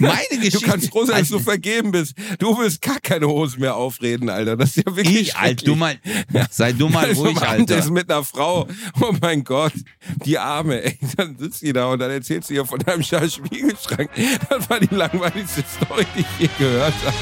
Meine Geschichte. Du kannst froh sein, dass du vergeben bist. Du willst gar keine Hosen mehr aufreden, Alter. Das ist ja wirklich Ich, Alter, du mal, sei du mal Also, ruhig, Mann, das ist Alter. mit einer Frau. Oh mein Gott, die Arme, ey. Dann sitzt die da und dann erzählst du ihr von deinem scheiß Spiegelschrank. Das war die langweiligste Story, die ich je gehört habe.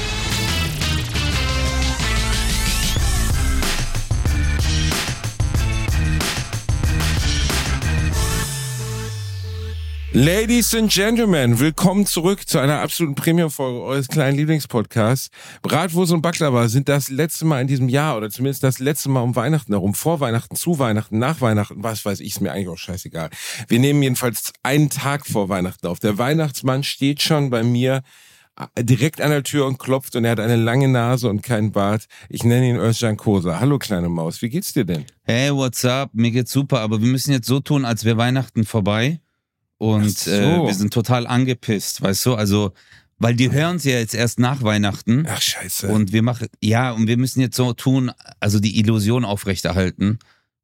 Ladies and Gentlemen, willkommen zurück zu einer absoluten Premium-Folge eures kleinen Lieblingspodcasts. Bratwurst und Baklava sind das letzte Mal in diesem Jahr oder zumindest das letzte Mal um Weihnachten herum. Vor Weihnachten, zu Weihnachten, nach Weihnachten, was weiß ich, ist mir eigentlich auch scheißegal. Wir nehmen jedenfalls einen Tag vor Weihnachten auf. Der Weihnachtsmann steht schon bei mir äh, direkt an der Tür und klopft und er hat eine lange Nase und keinen Bart. Ich nenne ihn Özcan Kosa. Hallo kleine Maus, wie geht's dir denn? Hey, what's up? Mir geht's super, aber wir müssen jetzt so tun, als wäre Weihnachten vorbei. Und Ach so. äh, wir sind total angepisst, weißt du? Also, weil die hören ja jetzt erst nach Weihnachten. Ach scheiße. Und wir machen, ja, und wir müssen jetzt so tun, also die Illusion aufrechterhalten,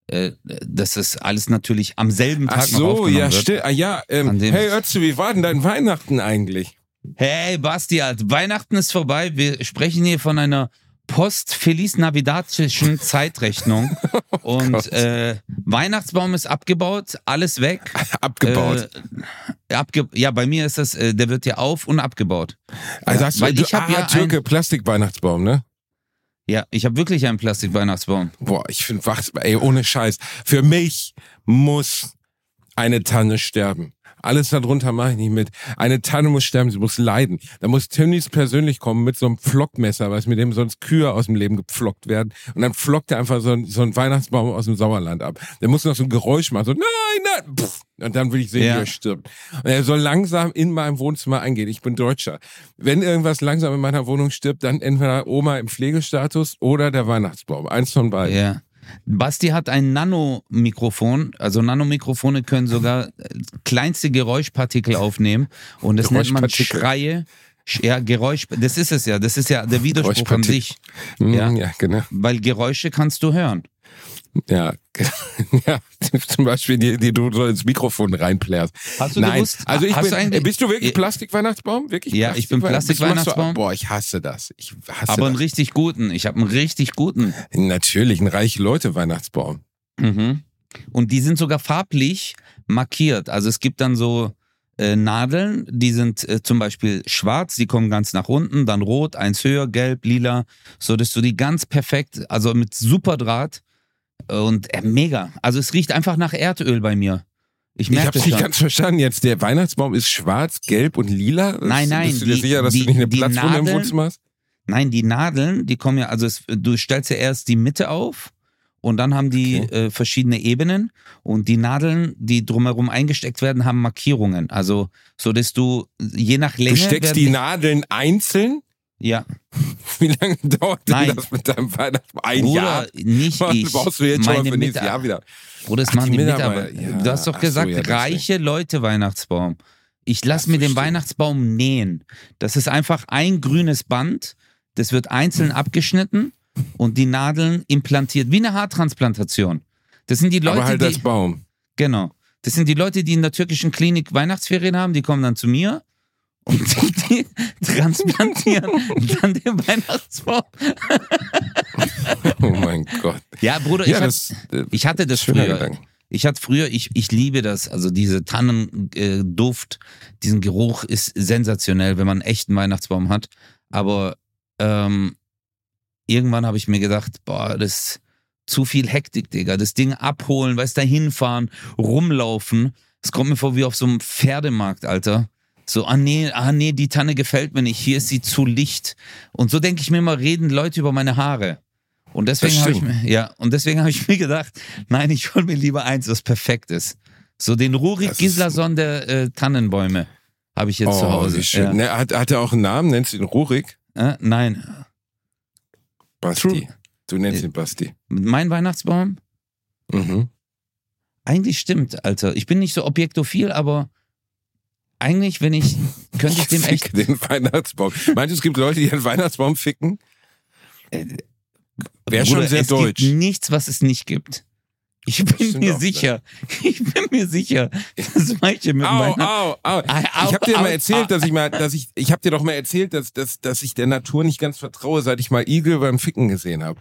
äh, dass das alles natürlich am selben Tag Ach noch so, aufgenommen ja, wird. Ah, ja, ähm, hey Ötze, wie war denn dein Weihnachten eigentlich? Hey, Basti, Alter, Weihnachten ist vorbei. Wir sprechen hier von einer post-Feliz Navidatischen Zeitrechnung. Oh und äh, Weihnachtsbaum ist abgebaut, alles weg. Abgebaut. Äh, abge ja, bei mir ist das, äh, der wird ja auf und abgebaut. also hast du, weil du ich ah, ja Türke, Plastikweihnachtsbaum, ne? Ja, ich habe wirklich einen Plastikweihnachtsbaum. Boah, ich finde, ey, ohne Scheiß. Für mich muss eine Tanne sterben. Alles darunter mache ich nicht mit. Eine Tanne muss sterben, sie muss leiden. Da muss Tönnies persönlich kommen mit so einem Pflockmesser, was mit dem sonst Kühe aus dem Leben gepflockt werden. Und dann pflockt er einfach so, ein, so einen Weihnachtsbaum aus dem Sauerland ab. Der muss noch so ein Geräusch machen, so nein, nein, pff. Und dann will ich sehen, Ja. wie er stirbt. Und er soll langsam in meinem Wohnzimmer eingehen. Ich bin Deutscher. Wenn irgendwas langsam in meiner Wohnung stirbt, dann entweder Oma im Pflegestatus oder der Weihnachtsbaum. Eins von beiden. Ja. Basti hat ein Nanomikrofon, also Nanomikrofone können sogar äh, kleinste Geräuschpartikel aufnehmen und das nennt man. Schreie. Sch- Ja, Geräusch, das ist es ja, das ist ja der Widerspruch an sich, Ja. ja, genau. weil Geräusche kannst du hören. Ja, ja, zum Beispiel die, die du so ins Mikrofon reinplärst. Hast du Nein, gewusst? also ich bin, du bist du wirklich. Plastikweihnachtsbaum? Wirklich? Ja, ich bin Plastikweihnachtsbaum. Boah, ich hasse das. Ich hasse Aber einen das. richtig guten, ich habe einen richtig guten. Natürlich, ein reiche Leute Weihnachtsbaum. Mhm. Und die sind sogar farblich markiert. Also es gibt dann so äh, Nadeln, die sind äh, zum Beispiel schwarz, die kommen ganz nach unten, dann rot, eins höher, gelb, lila, so dass du die ganz perfekt, also mit super Draht und äh, mega. Also es riecht einfach nach Erdöl bei mir. Ich Ich hab's das nicht ganz verstanden jetzt. Der Weihnachtsbaum ist schwarz, gelb und lila? Nein, nein, Bist du dir die- sicher, dass die- du nicht eine Platzwunde im Wohnzimmer hast? Nein, die Nadeln, die kommen ja, also es, du stellst ja erst die Mitte auf und dann haben die Okay. äh, verschiedene Ebenen und die Nadeln, die drumherum eingesteckt werden, haben Markierungen. Also so, dass du je nach Länge Du steckst die Nadeln einzeln? Ja Wie lange dauert denn Nein. das mit deinem Weihnachtsbaum? Ein Bruder, Jahr? nicht Was ich. brauchst du jetzt schon mal meine für nächstes Jahr wieder? Bruder, das Ach, machen die Mitarbeiter, ja. Du hast doch Ach so, gesagt, ja, deswegen. reiche Leute Weihnachtsbaum. Ich lass Das mir den. Weihnachtsbaum nähen. Das ist einfach ein grünes Band, das wird einzeln abgeschnitten und die Nadeln implantiert, wie eine Haartransplantation. Das sind die Leute, Aber halt die als Baum. Genau. Das sind die Leute, die in der türkischen Klinik Weihnachtsferien haben, die kommen dann zu mir und die, die transplantieren dann den Weihnachtsbaum. Oh mein Gott. Ja, Bruder, Ja, ich, das, hab, äh, ich hatte das früher. Gedanke. Ich hatte früher, ich, ich liebe das, also diese Tannenduft, äh, diesen Geruch ist sensationell, wenn man einen echten Weihnachtsbaum hat. Aber ähm, irgendwann habe ich mir gedacht, boah, das ist zu viel Hektik, Digga. Das Ding abholen, weißt du, hinfahren, rumlaufen. Es kommt mir vor wie auf so einem Pferdemarkt, Alter. So, ah nee, ah nee, die Tanne gefällt mir nicht, hier ist sie zu licht. Und so denke ich mir immer, reden Leute über meine Haare. Und deswegen habe ich mir, ja, und deswegen habe ich mir gedacht, nein, ich hol mir lieber eins, was perfekt ist. So den Rurik Gislason der äh, Tannenbäume habe ich jetzt zu Oh, Hause. wie schön. Ja. Ne, hat, hat er auch einen Namen? Nennst du ihn Rurik? Äh, nein, Basti. True. Du nennst Äh, ihn Basti. mein Weihnachtsbaum? Mhm. Eigentlich stimmt, Alter. Ich bin nicht so objektophil, aber eigentlich, wenn ich, könnte ich dem Fick echt. den Weihnachtsbaum. Meinst du, es gibt Leute, die einen Weihnachtsbaum ficken? Wäre schon sehr es deutsch. gibt nichts, was es nicht gibt. Ich bin mir sicher, ich bin mir sicher, dass manche mit au. Au, au, Ich habe dir mal erzählt, dass ich mal, dass ich, ich habe dir doch mal erzählt, dass, dass, dass ich der Natur nicht ganz vertraue, seit ich mal Igel beim Ficken gesehen habe.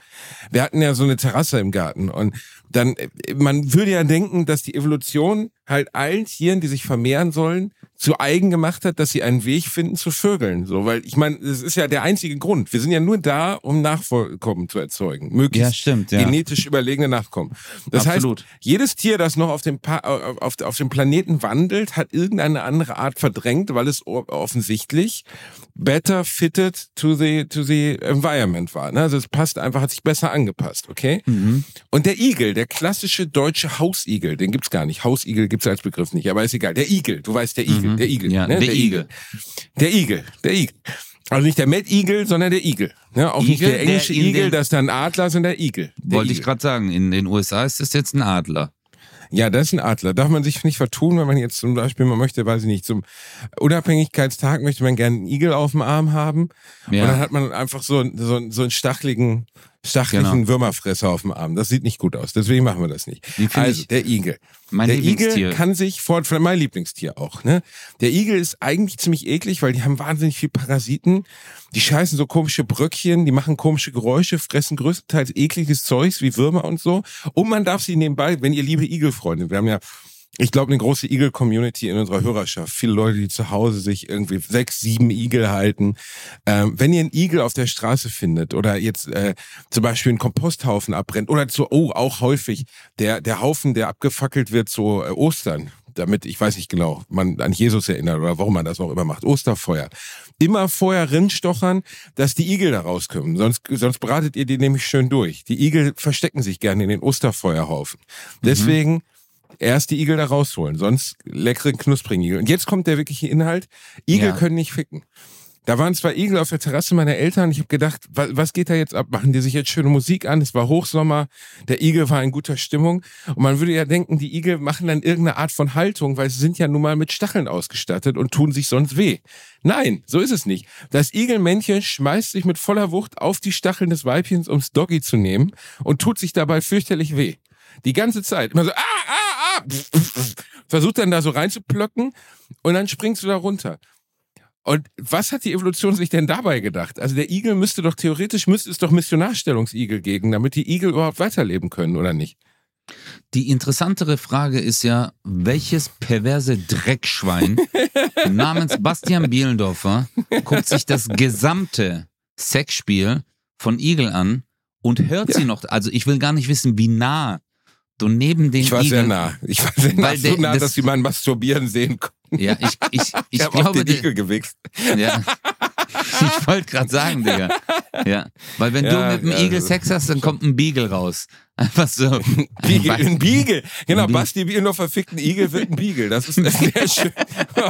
Wir hatten ja so eine Terrasse im Garten und dann, man würde ja denken, dass die Evolution halt allen Tieren, die sich vermehren sollen, zu eigen gemacht hat, dass sie einen Weg finden zu vögeln. So, weil ich meine, das ist ja der einzige Grund. Wir sind ja nur da, um Nachkommen zu erzeugen, möglichst ja, stimmt, ja. genetisch überlegene Nachkommen. Das Absolut. heißt, jedes Tier, das noch auf dem, pa auf, auf dem Planeten wandelt, hat irgendeine andere Art verdrängt, weil es offensichtlich better fitted to the to the environment war. Ne? Also es passt einfach, hat sich besser angepasst, okay? Mhm. Und der Igel, der klassische deutsche Hausigel, den gibt's gar nicht. Hausigel gibt's als Begriff nicht, aber ist egal. Der Igel, du weißt, der Igel, mhm. der Igel, ja, ne? der, der Igel. Igel. Der Igel, der Igel. Also nicht der Mad Eagle, sondern der Igel. Ne? Auch Igel, nicht der englische der Igel, das ist dann Adler, sondern der Igel. Der Wollte Igel. ich gerade sagen, in den USA ist das jetzt ein Adler. Ja, das ist ein Adler. Darf man sich nicht vertun, wenn man jetzt zum Beispiel, man möchte, weiß ich nicht, zum Unabhängigkeitstag möchte man gerne einen Igel auf dem Arm haben. Ja. Und dann hat man einfach so, so, so einen stacheligen stachlichen genau. Würmerfresser auf dem Arm. Das sieht nicht gut aus. Deswegen machen wir das nicht. Also, der Igel. Mein der Igel kann sich vor, mein Lieblingstier auch, ne? Der Igel ist eigentlich ziemlich eklig, weil die haben wahnsinnig viel Parasiten. Die scheißen so komische Bröckchen, die machen komische Geräusche, fressen größtenteils ekliges Zeugs wie Würmer und so. Und man darf sie nebenbei, wenn ihr liebe Igelfreunde, wir haben ja ich glaube, eine große Igel-Community in unserer Hörerschaft. Viele Leute, die zu Hause sich irgendwie sechs, sieben Igel halten. Ähm, wenn ihr einen Igel auf der Straße findet oder jetzt äh, zum Beispiel einen Komposthaufen abbrennt oder zu, oh, auch häufig, der, der Haufen, der abgefackelt wird zu äh, Ostern, damit, ich weiß nicht genau, man an Jesus erinnert oder warum man das auch immer macht. Osterfeuer. Immer vorher rinstochern, dass die Igel da rauskommen. Sonst, sonst bratet ihr die nämlich schön durch. Die Igel verstecken sich gerne in den Osterfeuerhaufen. Mhm. Deswegen erst die Igel da rausholen, sonst leckeren, knusprigen Igel. Und jetzt kommt der wirkliche Inhalt. Igel ja. können nicht ficken. Da waren zwei Igel auf der Terrasse meiner Eltern. Ich habe gedacht, was, was geht da jetzt ab? Machen die sich jetzt schöne Musik an? Es war Hochsommer. Der Igel war in guter Stimmung. Und man würde ja denken, die Igel machen dann irgendeine Art von Haltung, weil sie sind ja nun mal mit Stacheln ausgestattet und tun sich sonst weh. Nein, so ist es nicht. Das Igelmännchen schmeißt sich mit voller Wucht auf die Stacheln des Weibchens, ums Doggy zu nehmen und tut sich dabei fürchterlich weh. Die ganze Zeit. Immer so, ah, ah, versucht dann da so reinzuplöcken und dann springst du da runter. Und was hat die Evolution sich denn dabei gedacht? Also der Igel müsste doch theoretisch, müsste es doch Missionarstellungsigel geben, damit die Igel überhaupt weiterleben können, oder nicht? Die interessantere Frage ist ja, welches perverse Dreckschwein namens Bastian Bielendorfer guckt sich das gesamte Sexspiel von Igel an und hört ja. sie noch. Also ich will gar nicht wissen, wie nah so neben den Ich war Igel, sehr nah. Ich war sehr nah, so nah, das, dass sie mal masturbieren sehen konnten. Ja, ich, ich, ich, ich glaube. Auf den Igel gewichst. Ja. Ich wollte gerade sagen, Digga. Ja. Weil wenn ja, du mit einem ja, Igel Sex hast, dann kommt ein Beagle raus. Einfach so. Beagle, ein Beagle. Genau, Basti wie nur verfickten Igel wird ein Beagle. Das ist sehr schön.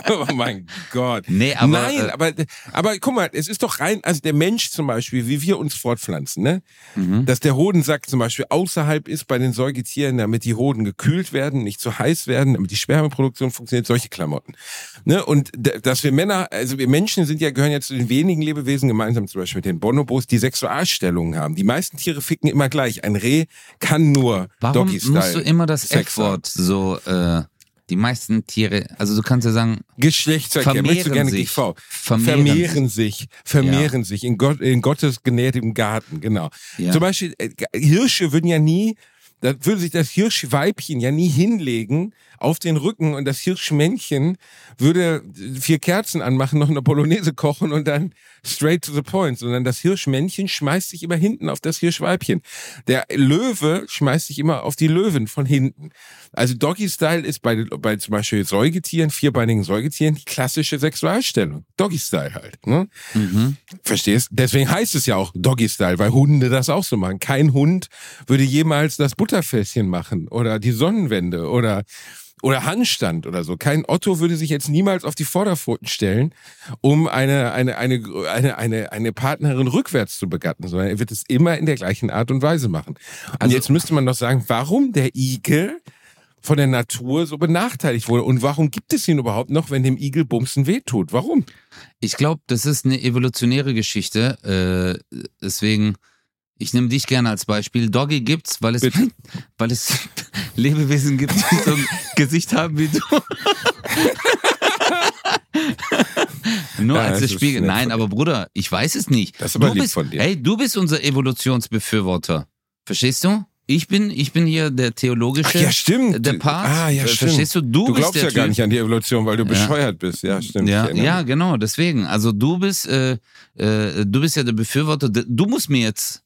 Oh mein Gott. Nee, aber. Nein, äh, aber, aber guck mal, es ist doch rein, also der Mensch zum Beispiel, wie wir uns fortpflanzen, ne? Mhm. Dass der Hodensack zum Beispiel außerhalb ist bei den Säugetieren, damit die Hoden gekühlt werden, nicht zu heiß werden, damit die Spermaproduktion funktioniert, solche Klamotten. Ne? Und dass wir Männer, also wir Menschen sind ja, gehören ja zu den wenigen Lebewesen gemeinsam zum Beispiel mit den Bonobos, die Sexualstellungen haben. Die meisten Tiere ficken immer gleich. Ein Reh kann nur Warum Doggy-Style. musst du immer das F-Wort so, äh, die meisten Tiere, also du kannst ja sagen, Geschlechtsverkehr, möchtest du gerne sich, GV? Vermehren, vermehren sich, vermehren ja. sich in, Gott, in Gottes genährtem Garten, genau. Ja. Zum Beispiel, äh, Hirsche würden ja nie da würde sich das Hirschweibchen ja nie hinlegen auf den Rücken und das Hirschmännchen würde vier Kerzen anmachen, noch eine Polonaise kochen und dann straight to the point, sondern das Hirschmännchen schmeißt sich immer hinten auf das Hirschweibchen. Der Löwe schmeißt sich immer auf die Löwen von hinten. Also Doggy Style ist bei, bei zum Beispiel Säugetieren, vierbeinigen Säugetieren, die klassische Sexualstellung. Doggy Style halt. Ne? Mhm. Verstehst? Deswegen heißt es ja auch Doggy Style, weil Hunde das auch so machen. Kein Hund würde jemals das Butterfässchen machen oder die Sonnenwende oder oder Handstand oder so. Kein Otto würde sich jetzt niemals auf die Vorderpfoten stellen, um eine, eine, eine, eine, eine, eine Partnerin rückwärts zu begatten, sondern er wird es immer in der gleichen Art und Weise machen. Und also, jetzt müsste man doch sagen, warum der Igel von der Natur so benachteiligt wurde und warum gibt es ihn überhaupt noch, wenn dem Igel Bumsen wehtut? Warum? Ich glaube, das ist eine evolutionäre Geschichte. Äh, deswegen ich nehme dich gerne als Beispiel. Doggy gibt's, weil es, weil es, Lebewesen gibt, die so ein Gesicht haben wie du. Nur Ja, als das Spiegel. Nein, aber Bruder, ich weiß es nicht. Das ist aber du lieb bist, von dir. Hey, du bist unser Evolutionsbefürworter. Verstehst du? Ich bin, ich bin hier der theologische. Ach ja, stimmt. Der Part. Ah, ja, Äh, stimmt. Verstehst du? Du, Du bist glaubst ja gar Typ. nicht an die Evolution, weil du bescheuert bist. Ja, stimmt. Ja, ja, genau, deswegen. Also du bist, äh, äh, du bist ja der Befürworter. Du musst mir jetzt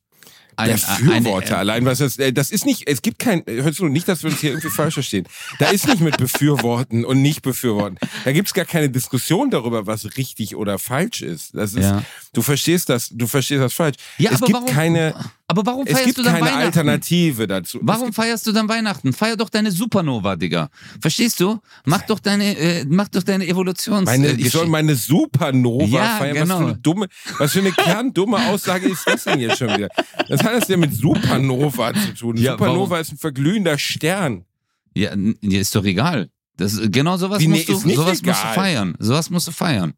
ein, Der Befürworter eine- allein, was das, äh, das ist nicht, es gibt kein, hörst du nicht, dass wir uns hier irgendwie falsch verstehen. Da ist nicht mit befürworten und nicht befürworten. Da gibt's gar keine Diskussion darüber, was richtig oder falsch ist. Das ist, Ja. du verstehst das, du verstehst das falsch. Ja, es aber gibt warum, keine, aber warum es feierst gibt du dann keine Weihnachten? Alternative dazu. Es Warum gibt, feierst du dann Weihnachten? Feier doch deine Supernova, Digga. Verstehst du? Mach doch deine, äh, mach doch deine Evolutions. meine, äh, ich soll meine Supernova Ja, feiern. Was genau. für eine dumme, was für eine kerndumme Aussage ist das denn jetzt schon wieder? Was hat das denn mit Supernova zu tun? Ja, Supernova warum? ist ein verglühender Stern. Ja, ist doch egal. Das, genau sowas Wie, nee, musst du, sowas musst du feiern. Sowas musst du feiern.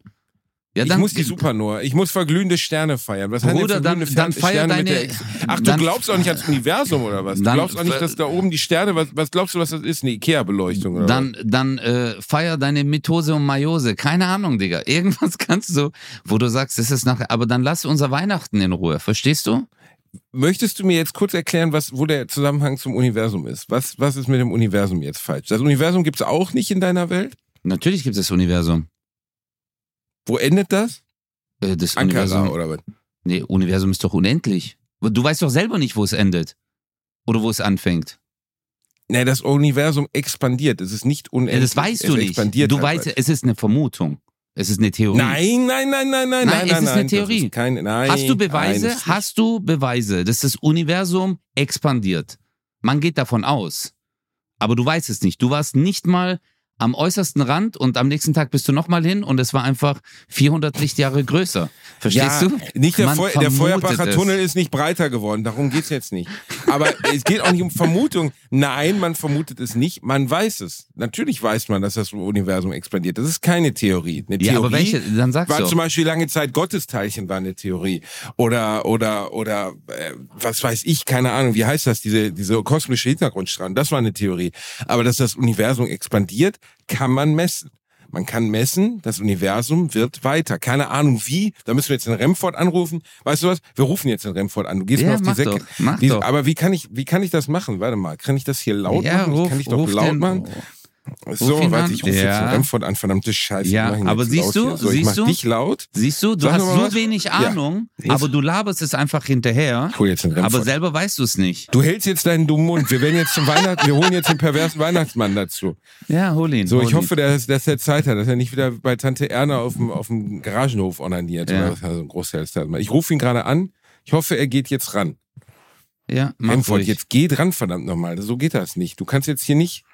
Ja, ich muss die Supernova, ich muss verglühende Sterne feiern. Was Bruder, dann- dann feier deine- der Ach, du dann- glaubst auch nicht ans Universum oder was? Du Dann- glaubst auch nicht, dass da oben die Sterne, was, was glaubst du, was das ist? Eine Ikea-Beleuchtung oder Dann, dann äh, feier deine Mitose und Meiose. Keine Ahnung, Digga. Irgendwas kannst du, wo du sagst, das ist nachher. Aber dann lass unser Weihnachten in Ruhe. Verstehst du? was? Möchtest du mir jetzt kurz erklären, was, wo der Zusammenhang zum Universum ist? Was, was ist mit dem Universum jetzt falsch? Das Universum gibt's auch nicht in deiner Welt? Natürlich gibt es das Universum. Wo endet das? Äh, das Ankara Universum. oder was? Nee, Universum ist doch unendlich. Du weißt doch selber nicht, wo es endet. Oder wo es anfängt. Nee, das Universum expandiert. Es ist nicht Ja, unendlich. das weißt es du nicht. Expandiert Du halt weißt, es ist eine Vermutung. Es ist eine Theorie. Nein, nein, nein, nein, nein, Nein, nein, es nein, ist eine nein, Theorie. Ist kein, nein, Hast du Beweise? Nein, Hast du Beweise, dass das Universum expandiert? Man geht davon aus. Aber du weißt es nicht. Du warst nicht mal am äußersten Rand und am nächsten Tag bist du nochmal hin und es war einfach 400 Lichtjahre größer. Verstehst ja, du? Nicht der, Feu der Feuerbacher es. Tunnel ist nicht breiter geworden, darum geht's jetzt nicht. Aber es geht auch nicht um Vermutung. Nein, man vermutet es nicht, man weiß es. Natürlich weiß man, dass das Universum expandiert. Das ist keine Theorie. Eine Ja, Theorie aber welche? Dann sagst war du. zum Beispiel lange Zeit Gottesteilchen war eine Theorie. Oder, oder, oder, äh, was weiß ich, keine Ahnung, wie heißt das, diese, diese kosmische Hintergrundstrahlung, das war eine Theorie. Aber dass das Universum expandiert, kann man messen. Man kann messen, das Universum wird weiter. Keine Ahnung wie. Da müssen wir jetzt den Remford anrufen. Weißt du was? Wir rufen jetzt den Remford an. Du gehst Ja, mir auf die Säcke. doch, mach doch. Aber wie kann ich, wie kann ich das machen? Warte mal. Kann ich das hier laut ja, machen? ruf, kann ich doch laut den, machen. So, warte, ich rufe jetzt Ja. den Remford an. Verdammte Scheiße. Ja, aber jetzt siehst du. So, ich siehst mach du? dich laut. Siehst du, du Sag hast so was. wenig Ja. Ahnung, Jetzt. aber du laberst es einfach hinterher. Ich hol jetzt den Remford. Aber selber weißt du es nicht. Du hältst jetzt deinen dummen Mund. Wir werden jetzt zum Weihnachten, wir holen jetzt den perversen Weihnachtsmann dazu. Ja, hol ihn. So, hol ich hoffe, dass, dass er Zeit hat, dass er nicht wieder bei Tante Erna auf dem, auf dem Garagenhof onaniert. Ja. Oder was, also ein Großteil. Ich rufe ihn gerade an. Ich hoffe, er geht jetzt ran. Ja, mach Remford, jetzt geh dran, verdammt nochmal. So geht das nicht. Du kannst jetzt hier nicht.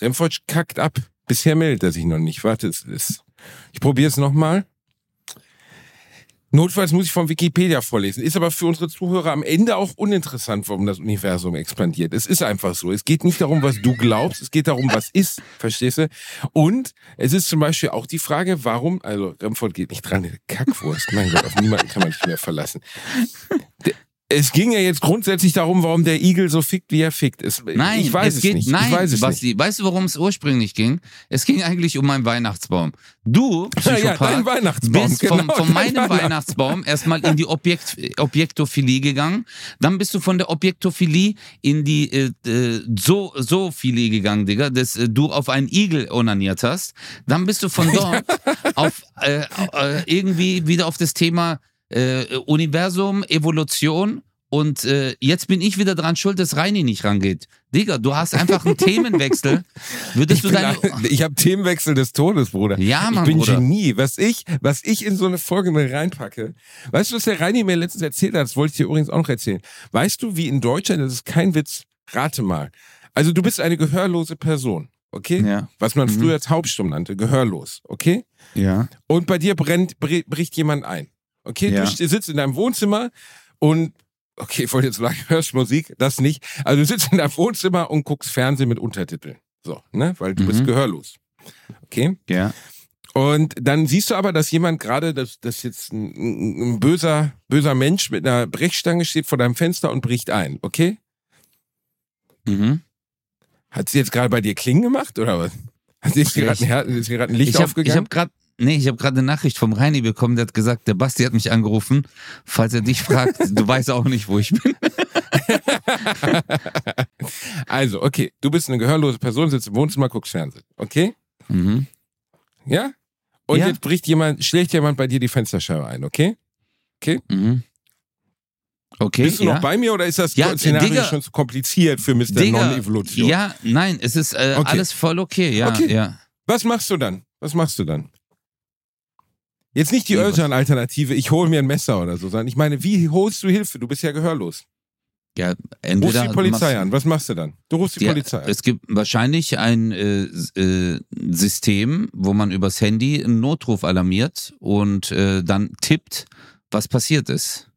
Remford kackt ab. Bisher meldet er sich noch nicht. Warte, es ist. Ich probiere es nochmal. Notfalls muss ich vom Wikipedia vorlesen. Ist aber für unsere Zuhörer am Ende auch uninteressant, warum das Universum expandiert. Es ist einfach so. Es geht nicht darum, was du glaubst, es geht darum, was ist. Verstehst du? Und es ist zum Beispiel auch die Frage, warum, also Remford geht nicht dran, Kackwurst. Mein Gott, auf niemanden kann man sich mehr verlassen. Es ging ja jetzt grundsätzlich darum, warum der Igel so fickt, wie er fickt. Es, Nein, ich weiß es es, geht, nicht. Nein, ich weiß es Basti, weißt du, worum es ursprünglich ging? Es ging eigentlich um meinen Weihnachtsbaum. Du, nicht. Ja, ja, Psychopath, dein Weihnachtsbaum. bist von, genau, von dein meinem Weihnachts- Weihnachtsbaum erstmal in die Objekt, Objektophilie gegangen. Dann bist du von der Objektophilie in die äh, äh, so Zoophilie gegangen, Digga, dass äh, du auf einen Igel onaniert hast. Dann bist du von dort auf äh, äh, irgendwie wieder auf das Thema äh, Universum, Evolution. Und äh, jetzt bin ich wieder dran schuld, dass Reini nicht rangeht. Digga, du hast einfach einen Themenwechsel. Würdest Ich, du bin deine. ein- ich habe Themenwechsel des Todes, Bruder. Ja, ich Mann, bin Bruder. Genie. Was ich, was ich in so eine Folge mit reinpacke. Weißt du, was der Reini mir letztens erzählt hat? Das wollte ich dir übrigens auch noch erzählen. Weißt du, wie in Deutschland, das ist kein Witz, rate mal. Also du bist eine gehörlose Person, okay? Ja. Was man Mhm. früher taubstumm nannte, gehörlos, okay? Ja. Und bei dir brennt, br- bricht jemand ein. Okay, Ja. du sitzt in deinem Wohnzimmer und okay, ich wollte jetzt sagen, hörst Musik, das nicht. Also du sitzt in deinem Wohnzimmer und guckst Fernsehen mit Untertiteln. So, ne? Weil du bist Mhm. gehörlos. Okay? Ja. Und dann siehst du aber, dass jemand gerade, dass, dass jetzt ein, ein, böser, böser Mensch mit einer Brechstange steht vor deinem Fenster und bricht ein, okay? Mhm. Hat sie jetzt gerade bei dir Klingen gemacht oder was? Hat sie jetzt gerade ein, Licht Ich habe aufgegangen? hab gerade nee, ich habe gerade eine Nachricht vom Reini bekommen, der hat gesagt, der Basti hat mich angerufen. Falls er dich fragt, du weißt auch nicht, wo ich bin. also, okay, du bist eine gehörlose Person, sitzt im Wohnzimmer, guckst Fernsehen. Okay? Mhm. Ja? Und Ja. jetzt bricht jemand, schlägt jemand bei dir die Fensterscheibe ein, okay? Mhm. Okay, Bist du ja. noch bei mir oder ist das Ja, Szenario Digga. schon zu kompliziert für Mr. Non-Evolution? Ja, nein, es ist äh, Okay. alles voll okay, ja, Okay. ja. Was machst du dann? Was machst du dann? Jetzt nicht die Özcan-Alternative, ich hole mir ein Messer oder so, sondern ich meine, wie holst du Hilfe? Du bist ja gehörlos. Ja, Rufst entweder die Polizei an. Was machst du dann? Du rufst die Ja, Polizei an. Es gibt wahrscheinlich ein äh, äh, System, wo man übers Handy einen Notruf alarmiert und äh, dann tippt, was passiert ist.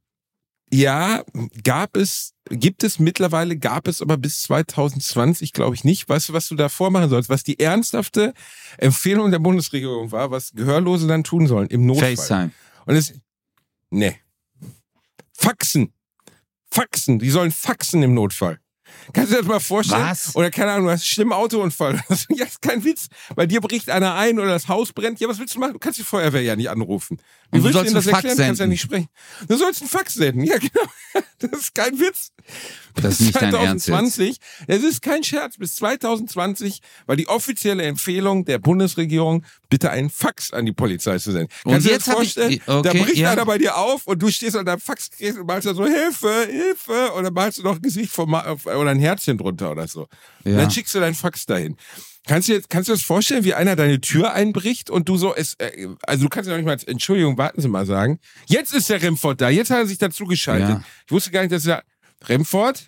Ja, gab es, gibt es mittlerweile, gab es aber bis 2020, glaube ich nicht. Weißt du, was du da vormachen sollst? Was die ernsthafte Empfehlung der Bundesregierung war, was Gehörlose dann tun sollen im Notfall. FaceTime. Und es, nee. Faxen. Faxen. Die sollen faxen im Notfall. Kannst du dir das mal vorstellen? Was? Oder keine Ahnung, du hast einen schlimmen Autounfall. ja, ist kein Witz. Bei dir bricht einer ein oder das Haus brennt. Ja, was willst du machen? Du kannst die Feuerwehr ja nicht anrufen. Wie du willst sollst denen das Fax erklären? Du kannst ja nicht sprechen. Du sollst einen Fax senden. Ja, genau. Das ist kein Witz. Das ist nicht dein Ernst. 2020, es ist kein Scherz, bis 2020 war die offizielle Empfehlung der Bundesregierung, bitte einen Fax an die Polizei zu senden. Und Kannst du dir jetzt das hab ich- vorstellen? da okay, bricht ja. einer bei dir auf und du stehst an deinem Faxgerät und malst da so Hilfe, Hilfe und dann malst du noch ein Gesicht vom oder ein Herzchen drunter oder so. Ja. dann schickst du deinen Fax dahin. Kannst du, jetzt, kannst du dir das vorstellen, wie einer deine Tür einbricht und du so, es, äh, also du kannst ja noch nicht mal, Entschuldigung, warten Sie mal sagen. Jetzt ist der Remford da, jetzt hat er sich dazu geschaltet. Ja. Ich wusste gar nicht, dass er, Remford,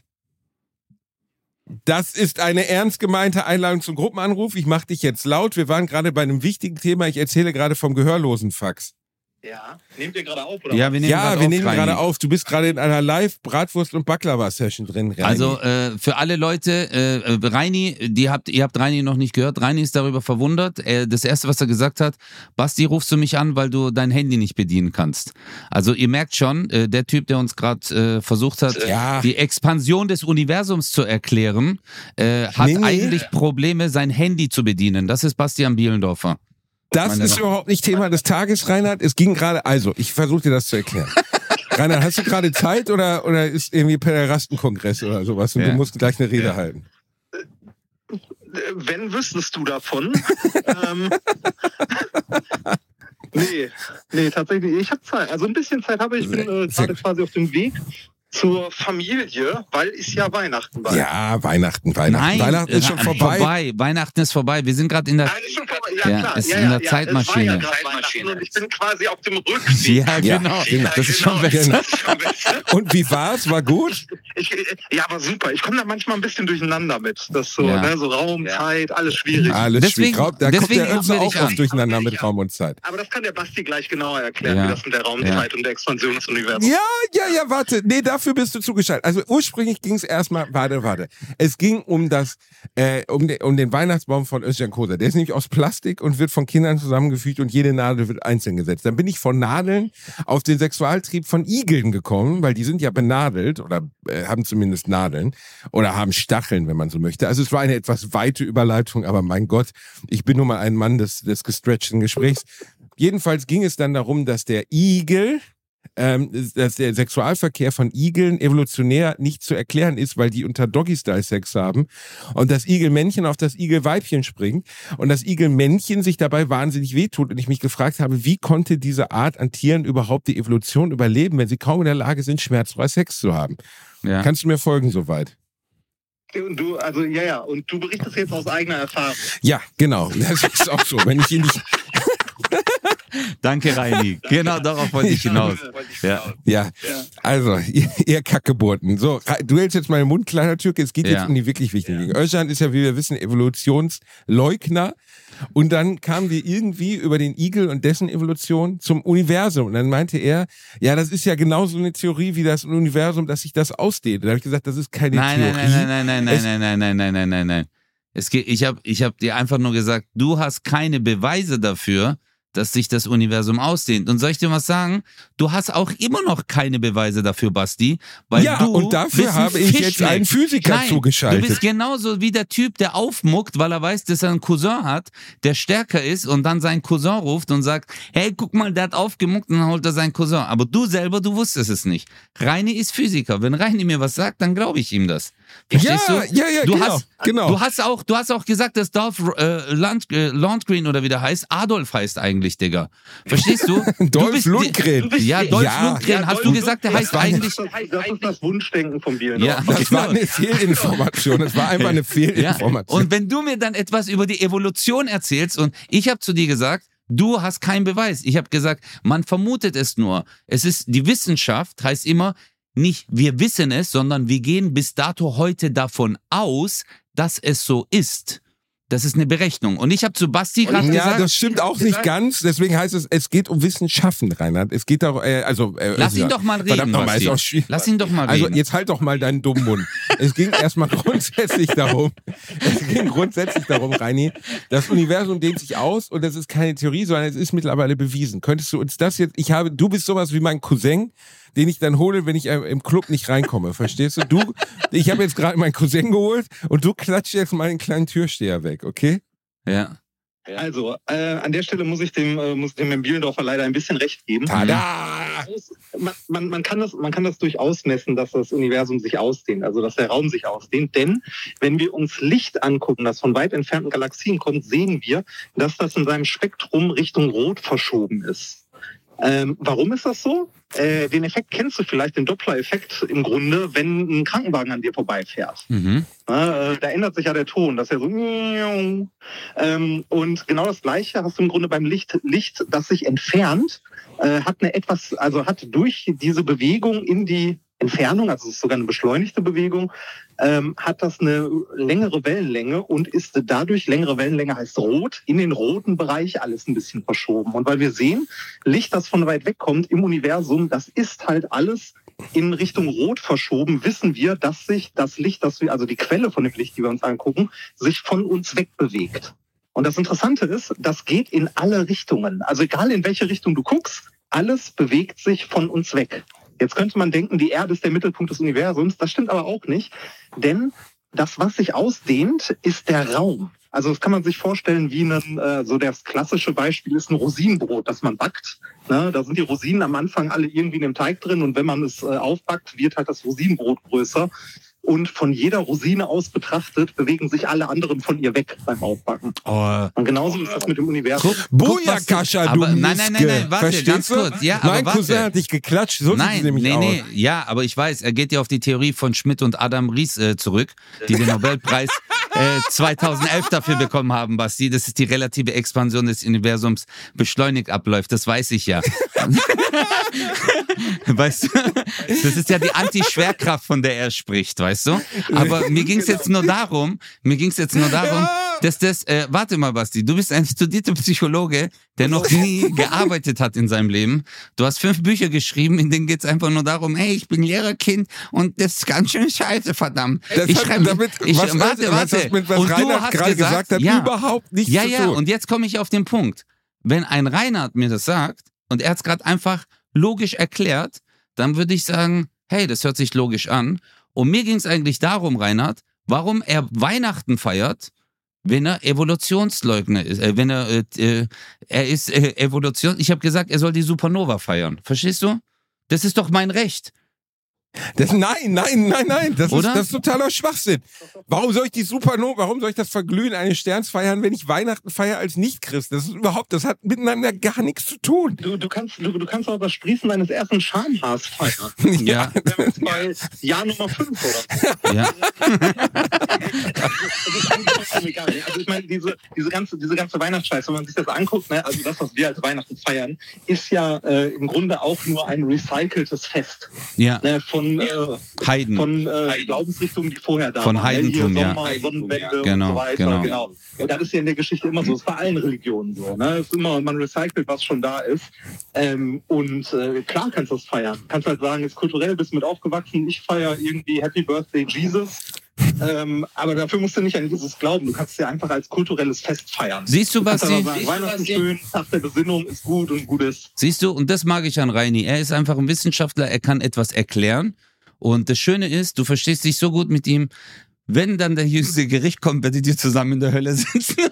das ist eine ernst gemeinte Einladung zum Gruppenanruf. Ich mache dich jetzt laut. Wir waren gerade bei einem wichtigen Thema. Ich erzähle gerade vom Gehörlosenfax. Ja. Nehmt ihr gerade auf, oder? Ja, wir nehmen Ja, wir auf, gerade auf. Du bist gerade in einer Live-Bratwurst- und Baklava-Session drin. Reini. Also äh, für alle Leute, äh, äh, Reini, die habt, ihr habt Reini noch nicht gehört. Reini ist darüber verwundert. Äh, das erste, was er gesagt hat, Basti, rufst du mich an, weil du dein Handy nicht bedienen kannst. Also ihr merkt schon, äh, der Typ, der uns gerade äh, versucht hat, Ja. die Expansion des Universums zu erklären, äh, hat Nee, nee. eigentlich Probleme, sein Handy zu bedienen. Das ist Bastian Bielendorfer. Das meine ist Damen- überhaupt nicht Thema des Tages, Reinhard. Es ging gerade, also, ich versuche dir das zu erklären. Reinhard, hast du gerade Zeit oder, oder ist irgendwie Pederastenkongress oder sowas und Ja. du musst gleich eine Rede halten? Äh, Wenn wüsstest du davon? ähm, nee, nee, tatsächlich. Ich habe Zeit. Also ein bisschen Zeit habe ich. Ich bin äh, gerade quasi auf dem Weg zur Familie, weil ist ja Weihnachten bald. Ja, Weihnachten, Weihnachten. Nein, Weihnachten ist schon vorbei. Weihnachten ist vorbei. Wir sind gerade in der. Nein, ist schon vorbei. Ja, klar. ist ja, in ja, der ja, Zeitmaschine. War ja Weihnachten und ich bin quasi auf dem Rückweg. Ja, Ja, genau. genau. Das ist schon besser. Genau. Das ist schon besser. Und wie war's? War gut? Ich, ja, aber super. Ich komme da manchmal ein bisschen durcheinander mit. Das so, Ja. ne, so Raum, Zeit, alles schwierig. Alles Deswegen- schwierig. Da kommt deswegen der wir Ötze auch oft an. durcheinander mit Raum und Zeit. Aber das kann der Basti gleich genauer erklären, Ja. wie das mit der Raumzeit und der Expansion des Universums. Ja, ja, ja, warte. Nee, dafür bist du zugeschaltet. Also ursprünglich ging es erstmal, warte, warte. Es ging um das, äh, um, den, um den Weihnachtsbaum von Özcan Kosa. Der ist nämlich aus Plastik und wird von Kindern zusammengefügt und jede Nadel wird einzeln gesetzt. Dann bin ich von Nadeln auf den Sexualtrieb von Igeln gekommen, weil die sind ja benadelt oder äh, haben zumindest Nadeln oder haben Stacheln, wenn man so möchte. Also es war eine etwas weite Überleitung, aber mein Gott, ich bin nun mal ein Mann des, des gestretchten Gesprächs. Jedenfalls ging es dann darum, dass der Igel ähm, dass der Sexualverkehr von Igeln evolutionär nicht zu erklären ist, weil die unter Doggy-Style-Sex haben und das Igelmännchen auf das Igelweibchen springt und das Igelmännchen sich dabei wahnsinnig wehtut und ich mich gefragt habe, wie konnte diese Art an Tieren überhaupt die Evolution überleben, wenn sie kaum in der Lage sind, schmerzfrei Sex zu haben? Ja. Kannst du mir folgen soweit? Und du, also ja, ja, und du berichtest jetzt aus eigener Erfahrung. Ja, genau. Das ist auch so. Wenn ich ihn nicht, Danke, Reini. Genau darauf wollte ich hinaus. Ja. ja, also, ihr, ihr Kackgeburten. So, du hältst jetzt meinen Mund, kleiner Türke. Es geht Ja. jetzt um die wirklich wichtigen Dinge. Özcan ist ja, wie wir wissen, Evolutionsleugner. Und dann kamen wir irgendwie über den Igel und dessen Evolution zum Universum. Und dann meinte er, ja, das ist ja genauso eine Theorie wie das Universum, dass sich das ausdehnt. Und da habe ich gesagt, das ist keine Nein, Theorie. nein, nein, nein, nein, Es- nein, nein, nein, nein, nein, nein, nein. Es geht, ich habe ich hab dir einfach nur gesagt, du hast keine Beweise dafür, dass sich das Universum ausdehnt. Und soll ich dir was sagen? Du hast auch immer noch keine Beweise dafür, Basti. Weil ja, du und dafür habe ich jetzt einen Physiker Nein, zugeschaltet. Du bist genauso wie der Typ, der aufmuckt, weil er weiß, dass er einen Cousin hat, der stärker ist und dann seinen Cousin ruft und sagt, hey, guck mal, der hat aufgemuckt und dann holt er seinen Cousin. Aber du selber, du wusstest es nicht. Reini ist Physiker. Wenn Reini mir was sagt, dann glaube ich ihm das. Verstehst ja, du? ja, ja, du genau, hast, genau. Du hast auch, du hast auch gesagt, dass Dolph äh, Land, äh, Landgreen oder wie der heißt, Adolf heißt eigentlich, Digga. Verstehst du? du Dolph bist- Lundgren. Ja, Dolph Ja. Lundgren. Ja, hast du Dolph gesagt, der Lundgren, heißt das eigentlich. Das ist das Wunschdenken von Bielen. Ja, Das war eine Fehlinformation. Das war einfach eine Ja. Fehlinformation. Und wenn du mir dann etwas über die Evolution erzählst und ich habe zu dir gesagt, du hast keinen Beweis. Ich habe gesagt, man vermutet es nur. Es ist die Wissenschaft heißt immer nicht wir wissen es, sondern wir gehen bis dato heute davon aus, dass es so ist. Das ist eine Berechnung. Und ich habe zu Basti gerade ja, gesagt, das stimmt auch nicht ganz. Deswegen heißt es, es geht um Wissenschaften, Reinhard. Es geht auch, äh, also. Äh, lass ja. ihn doch mal reden. Verdammt nochmal, ist auch schwierig. Lass ihn doch mal Also reden. jetzt halt doch mal deinen dummen Mund. Es ging erstmal grundsätzlich darum, es ging grundsätzlich darum, Reini, das Universum dehnt sich aus und das ist keine Theorie, sondern es ist mittlerweile bewiesen. Könntest du uns das jetzt, ich habe, du bist sowas wie mein Cousin, den ich dann hole, wenn ich äh, im Club nicht reinkomme. Verstehst du? Du, ich habe jetzt gerade meinen Cousin geholt und du klatscht jetzt mal den kleinen Türsteher weg, okay? ja. Also, äh, an der Stelle muss ich dem, äh, muss dem Herrn Bielendorfer leider ein bisschen recht geben. Tada! Man, man, man, kann das, man kann das durchaus messen, dass das Universum sich ausdehnt, also dass der Raum sich ausdehnt. Denn wenn wir uns Licht angucken, das von weit entfernten Galaxien kommt, sehen wir, dass das in seinem Spektrum Richtung Rot verschoben ist. Ähm, warum ist das so? Äh, den Effekt kennst du vielleicht, den Doppler-Effekt im Grunde, wenn ein Krankenwagen an dir vorbeifährt. Mhm. Äh, da ändert sich ja der Ton, das ist ja so. Ähm, und genau das Gleiche hast du im Grunde beim Licht. Licht, das sich entfernt, äh, hat eine etwas, also hat durch diese Bewegung in die Entfernung, also es ist sogar eine beschleunigte Bewegung, ähm, hat das eine längere Wellenlänge und ist dadurch, längere Wellenlänge heißt rot, in den roten Bereich alles ein bisschen verschoben. Und weil wir sehen, Licht, das von weit weg kommt im Universum, das ist halt alles in Richtung Rot verschoben, wissen wir, dass sich das Licht, das wir, also die Quelle von dem Licht, die wir uns angucken, sich von uns wegbewegt. Und das Interessante ist, das geht in alle Richtungen. Also egal in welche Richtung du guckst, alles bewegt sich von uns weg. Jetzt könnte man denken, die Erde ist der Mittelpunkt des Universums. Das stimmt aber auch nicht, denn das, was sich ausdehnt, ist der Raum. Also das kann man sich vorstellen wie ein, äh, so das klassische Beispiel ist ein Rosinenbrot, das man backt. Ne? Da sind die Rosinen am Anfang alle irgendwie in dem Teig drin und wenn man es äh, aufbackt, wird halt das Rosinenbrot größer. Und von jeder Rosine aus betrachtet bewegen sich alle anderen von ihr weg beim Aufbacken. Oh, Und genauso ist das mit dem Universum. Was du- du aber- nein, nein, nein, nein, warte, Verstehst ganz du? kurz. Ja, aber mein warte. Cousin hat dich geklatscht, so sieht es Nein, nämlich nee, aus. nee, ja, aber ich weiß, er geht ja auf die Theorie von Schmidt und Adam Ries äh, zurück, die den Nobelpreis äh, 2011 dafür bekommen haben, Basti. Das ist die relative Expansion des Universums beschleunigt abläuft, das weiß ich ja. weißt du, das ist ja die Anti-Schwerkraft, von der er spricht, weißt du? Aber mir ging es jetzt nur darum, mir ging es jetzt nur darum, dass das, äh, warte mal, Basti, du bist ein studierter Psychologe, der noch nie gearbeitet hat in seinem Leben. Du hast fünf Bücher geschrieben, in denen geht es einfach nur darum, hey, ich bin Lehrerkind und das ist ganz schön scheiße, verdammt. Das ich schreibe, damit, ich, was, warte, was warte. das mit was und du hast gerade gesagt, hat, ja, überhaupt nichts ja, zu ja, tun. und jetzt komme ich auf den Punkt. Wenn ein Reinhard mir das sagt und er hat es gerade einfach logisch erklärt, dann würde ich sagen, hey, das hört sich logisch an. Und mir ging es eigentlich darum, Reinhard, warum er Weihnachten feiert, wenn er Evolutionsleugner ist, äh, wenn er, äh, äh, er ist äh, Evolution, ich habe gesagt, er soll die Supernova feiern. Verstehst du? Das ist doch mein Recht. Das, nein, nein, nein, nein. Das ist, das ist totaler Schwachsinn. Warum soll ich die Supernova, warum soll ich das Verglühen eines Sterns feiern, wenn ich Weihnachten feiere als Nicht-Christ? Das ist überhaupt, das hat miteinander gar nichts zu tun. Du, du, kannst, du, du kannst auch das Sprießen deines ersten Schamhaars feiern. Ja, Wir haben jetzt bei Jahr Nummer 5 oder so. ja. Egal. Also ich meine, diese, diese, ganze, diese ganze Weihnachtsscheiße, wenn man sich das anguckt, ne, also das, was wir als Weihnachten feiern, ist ja äh, im Grunde auch nur ein recyceltes Fest Ja, ne, von, äh, Heiden. von äh, Glaubensrichtungen, die vorher da Von waren. ne, Heidentum, ja. Sommer, Sonnenwende Genau, und so weiter. genau. Genau. Und das ist ja in der Geschichte immer so. Ist bei allen Religionen so. Ne? Es ist immer, man recycelt, was schon da ist. Ähm, und äh, klar kannst du das feiern. Kannst halt sagen, ist kulturell, bist mit aufgewachsen. Ich feiere irgendwie Happy Birthday Jesus. Ähm, aber dafür musst du nicht an Jesus glauben. Du kannst es ja einfach als kulturelles Fest feiern. Siehst du, was sie. sagen, Weihnachten schön, Tag der Besinnung ist gut und gut ist. Siehst du, und das mag ich an Reini. Er ist einfach ein Wissenschaftler, er kann etwas erklären. Und das Schöne ist, du verstehst dich so gut mit ihm, wenn dann der jüngste Gericht kommt, werdet ihr zusammen in der Hölle sitzen.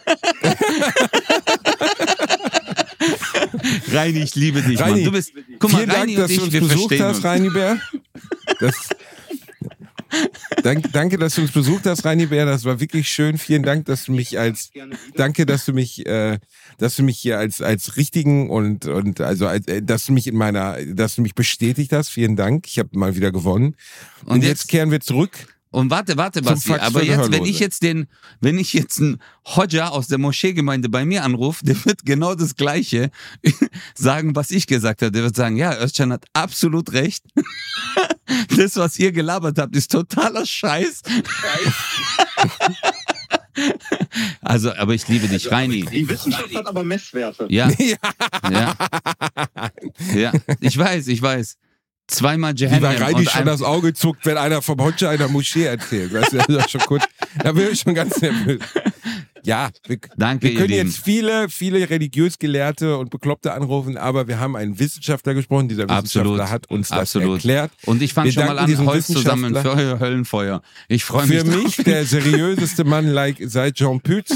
Reini, ich liebe dich, Mann. Reini, Du bist, guck mal, Vielen Reini Dank, dass und du ich, uns wir besucht hast. Reini Bär. Das, dank, danke, dass du uns besucht hast, Reini Bär. Das war wirklich schön. Vielen Dank, dass du mich als. Danke, dass du mich, äh, dass du mich hier als als richtigen und und also als, äh, dass du mich in meiner, dass du mich bestätigt hast. Vielen Dank. Ich habe mal wieder gewonnen. Und, Und jetzt, jetzt- kehren wir zurück. Und warte, warte, Basti, aber jetzt, wenn ich jetzt den, wenn ich jetzt einen Hodja aus der Moscheegemeinde bei mir anrufe, der wird genau das Gleiche sagen, was ich gesagt habe. Der wird sagen, ja, Özcan hat absolut recht. Das, was ihr gelabert habt, ist totaler Scheiß. Also, aber ich liebe dich, Reini. Die Wissenschaft hat aber Messwerte. Ja, ja, ja. Ich weiß, ich weiß. Zweimal Wie bei Reini schon das Auge zuckt, wenn einer vom Hodja einer Moschee erzählt. Weißt du, das ist schon kurz, da bin ich schon ganz nervös. Ja, wir, Danke, wir können Lieben. jetzt viele, viele religiös Gelehrte und Bekloppte anrufen, aber wir haben einen Wissenschaftler gesprochen. Dieser Wissenschaftler Absolut, hat uns das absolut. erklärt. Und ich fange schon mal an, Holz zusammen Wissenschaftler. für euer Höllenfeuer. Ich freue mich Für drauf. mich der seriöseste Mann like, seit Jean Pütz.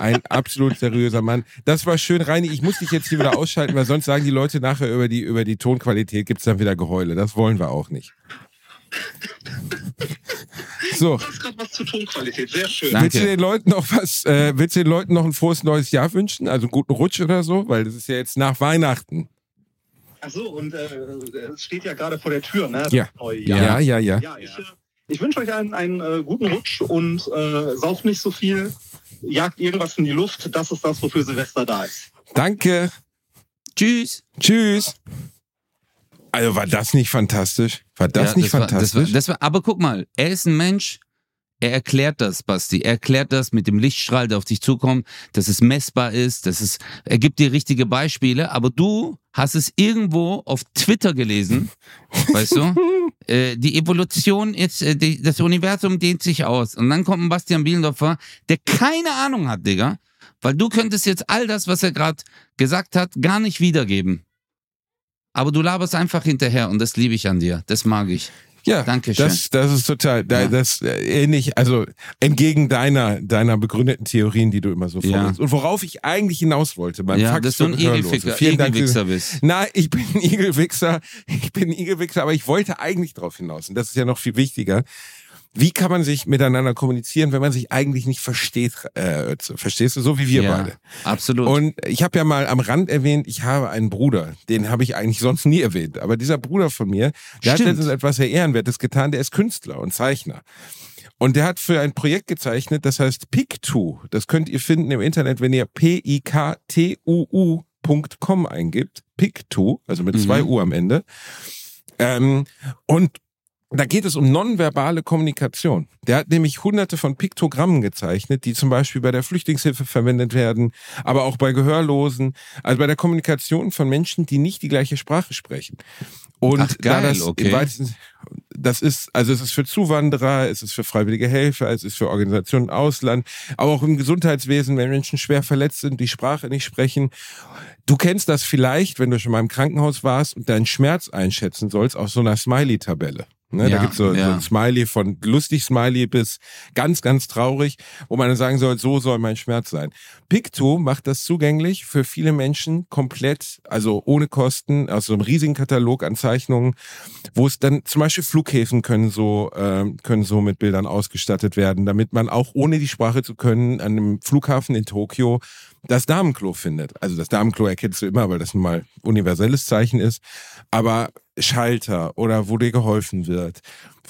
Ein absolut seriöser Mann. Das war schön, Reini. Ich muss dich jetzt hier wieder ausschalten, weil sonst sagen die Leute nachher über die, über die Tonqualität gibt's dann wieder Geheule. Das wollen wir auch nicht. So, Du hast gerade was zur Tonqualität. Sehr schön. Danke. willst du den Leuten noch was, äh, willst du den Leuten noch ein frohes neues Jahr wünschen? Also einen guten Rutsch oder so? Weil das ist ja jetzt nach Weihnachten. Ach so, und äh, es steht ja gerade vor der Tür, ne? Das Ja. neue Ja, Jahr. ja, ja. Ja, ich, äh, ich wünsche euch einen, einen äh, guten Rutsch und äh, sauft nicht so viel, jagt irgendwas in die Luft. Das ist das, wofür Silvester da ist. Danke. Tschüss. Tschüss. Also war das nicht fantastisch? War das Ja, nicht war, das fantastisch? war, das war, aber guck mal, er ist ein Mensch, er erklärt das, Basti. Er erklärt das mit dem Lichtstrahl, der auf dich zukommt, dass es messbar ist, dass es, er gibt dir richtige Beispiele, aber du hast es irgendwo auf Twitter gelesen, weißt du? Äh, die Evolution ist, äh, die, das Universum dehnt sich aus. Und dann kommt ein Bastian Bielendorfer, der keine Ahnung hat, Digga. Weil du könntest jetzt all das, was er gerade gesagt hat, gar nicht wiedergeben. Aber du laberst einfach hinterher und das liebe ich an dir. Das mag ich. Ja, Dankeschön. Das, das ist total, da, Ja. das äh, ähnlich, also entgegen deiner, deiner begründeten Theorien, die du immer so Ja. vorlegst. Und worauf ich eigentlich hinaus wollte, beim ja, Fax dass du ein Gehörlose. Igelwichser, bist. Nein, ich bin ein Igelwichser, ich bin ein Igelwichser, aber ich wollte eigentlich darauf hinaus. Und das ist ja noch viel wichtiger. Wie kann man sich miteinander kommunizieren, wenn man sich eigentlich nicht versteht? Äh, verstehst du, so wie wir ja, beide? absolut. Und ich habe ja mal am Rand erwähnt, ich habe einen Bruder. Den habe ich eigentlich sonst nie erwähnt. Aber dieser Bruder von mir, der hat Stimmt. letztens etwas sehr Ehrenwertes getan. Der ist Künstler und Zeichner. Und der hat für ein Projekt gezeichnet, das heißt Pictu. Das könnt ihr finden im Internet, wenn ihr P-I-K-T-U-U.com eingibt. Pictu, also mit Mhm. zwei U am Ende. Ähm, und da geht es um nonverbale Kommunikation. Der hat nämlich hunderte von Piktogrammen gezeichnet, die zum Beispiel bei der Flüchtlingshilfe verwendet werden, aber auch bei Gehörlosen, also bei der Kommunikation von Menschen, die nicht die gleiche Sprache sprechen. Und Ach, geil, da das okay. weitesten, das ist, also es ist für Zuwanderer, es ist für freiwillige Helfer, es ist für Organisationen im Ausland, aber auch im Gesundheitswesen, wenn Menschen schwer verletzt sind, die Sprache nicht sprechen. Du kennst das vielleicht, wenn du schon mal im Krankenhaus warst und deinen Schmerz einschätzen sollst, auf so einer Smiley-Tabelle. Ne, Ja, da gibt's so, so ja. ein Smiley von lustig Smiley bis ganz, ganz traurig, wo man dann sagen soll, so soll mein Schmerz sein. Picto macht das zugänglich für viele Menschen komplett, also ohne Kosten, aus so einem riesigen Katalog an Zeichnungen, wo es dann zum Beispiel Flughäfen können so, ähm, können so mit Bildern ausgestattet werden, damit man auch ohne die Sprache zu können an einem Flughafen in Tokio das Damenklo findet. Also das Damenklo erkennst du immer, weil das nun mal universelles Zeichen ist. Aber Schalter oder wo dir geholfen wird,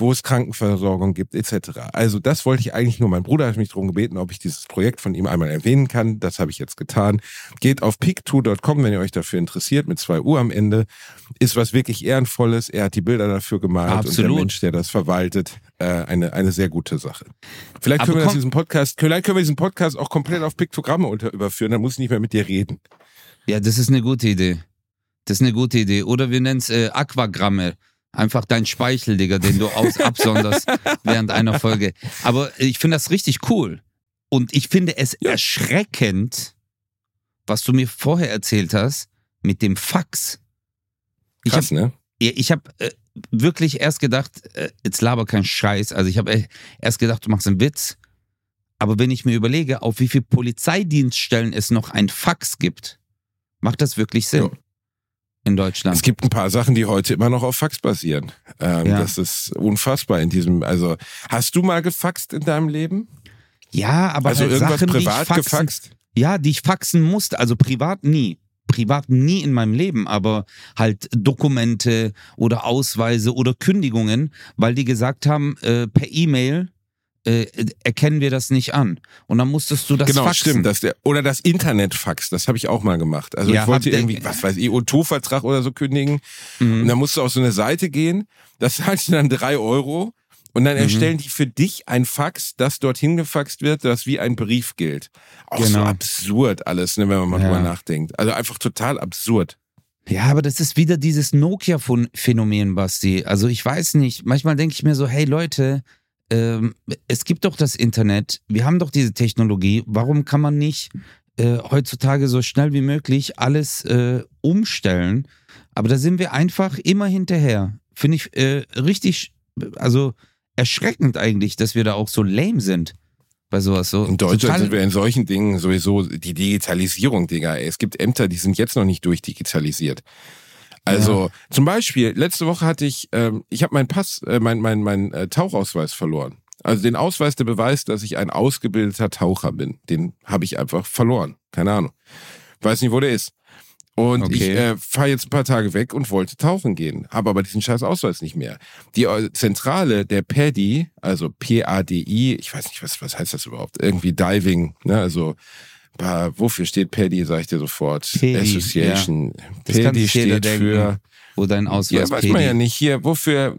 wo es Krankenversorgung gibt, etc. Also das wollte ich eigentlich nur. Mein Bruder hat mich darum gebeten, ob ich dieses Projekt von ihm einmal erwähnen kann. Das habe ich jetzt getan. Geht auf pick2.com, wenn ihr euch dafür interessiert, mit zwei Uhr am Ende. Ist was wirklich Ehrenvolles. Er hat die Bilder dafür gemalt und Absolut. der Mensch, der das verwaltet, äh, eine, eine sehr gute Sache. Vielleicht Aber können wir komm- diesen Podcast, vielleicht können wir diesen Podcast auch komplett auf Piktogramme unter überführen, dann muss ich nicht mehr mit dir reden. Ja, das ist eine gute Idee. Das ist eine gute Idee. Oder wir nennen es äh, Aquagramme. Einfach dein Speichel, Digga, den du aus absonderst während einer Folge. Aber ich finde das richtig cool. Und ich finde es Ja. erschreckend, was du mir vorher erzählt hast, mit dem Fax. Ich Krass, ne? Ja, Ich habe äh, wirklich erst gedacht, äh, jetzt laber kein Scheiß. Also ich habe äh, erst gedacht, du machst einen Witz. Aber wenn ich mir überlege, auf wie viele Polizeidienststellen es noch ein Fax gibt, macht das wirklich Sinn Ja. In Deutschland. Es gibt ein paar Sachen, die heute immer noch auf Fax basieren. Ähm, Ja. Das ist unfassbar in diesem, also hast du mal gefaxt in deinem Leben? ja, aber also halt irgendwas Sachen, die ich privat faxen, gefaxt? Ja, die ich faxen musste. Also privat nie. Privat nie in meinem Leben, aber halt Dokumente oder Ausweise oder Kündigungen, weil die gesagt haben, äh, per E-Mail äh, erkennen wir das nicht an. Und dann musstest du das genau, faxen. stimmt. Das der, oder das Internetfax, das habe ich auch mal gemacht. Also Ja, ich wollte irgendwie, was weiß ich, O2-Vertrag oder so kündigen. Mhm. Und dann musst du auf so eine Seite gehen, das zahlst du dann drei Euro und dann Mhm. erstellen die für dich ein Fax, das dorthin gefaxt wird, das wie ein Brief gilt. Auch so Genau. absurd alles, ne, wenn man mal Ja. drüber nachdenkt. Also einfach total absurd. Ja, aber das ist wieder dieses Nokia-Phänomen, Basti. Also ich weiß nicht, manchmal denke ich mir so, hey Leute, ähm, es gibt doch das Internet, wir haben doch diese Technologie, warum kann man nicht äh, heutzutage so schnell wie möglich alles äh, umstellen? Aber da sind wir einfach immer hinterher. Finde ich äh, richtig, also erschreckend eigentlich, dass wir da auch so lame sind bei sowas. So In Deutschland sind wir in solchen Dingen sowieso die Digitalisierung, Digga. Es gibt Ämter, die sind jetzt noch nicht durchdigitalisiert. Also zum Beispiel, letzte Woche hatte ich, ähm, ich habe meinen Pass, äh, mein, mein, mein äh, Tauchausweis verloren. Also den Ausweis, der beweist, dass ich ein ausgebildeter Taucher bin. Den habe ich einfach verloren. Keine Ahnung. Weiß nicht, wo der ist. Und Okay. ich äh, fahre jetzt ein paar Tage weg und wollte tauchen gehen, habe aber diesen scheiß Ausweis nicht mehr. Die äh, Zentrale der PADI, also P-A-D-I, ich weiß nicht, was, was heißt das überhaupt? Irgendwie Diving, ne? Also äh, wofür steht PADI, sage ich dir sofort. PADI, Association. Das sich jeder steht denken, für wo dein ja, Ausweis weiß man PD. ja nicht hier. Wofür?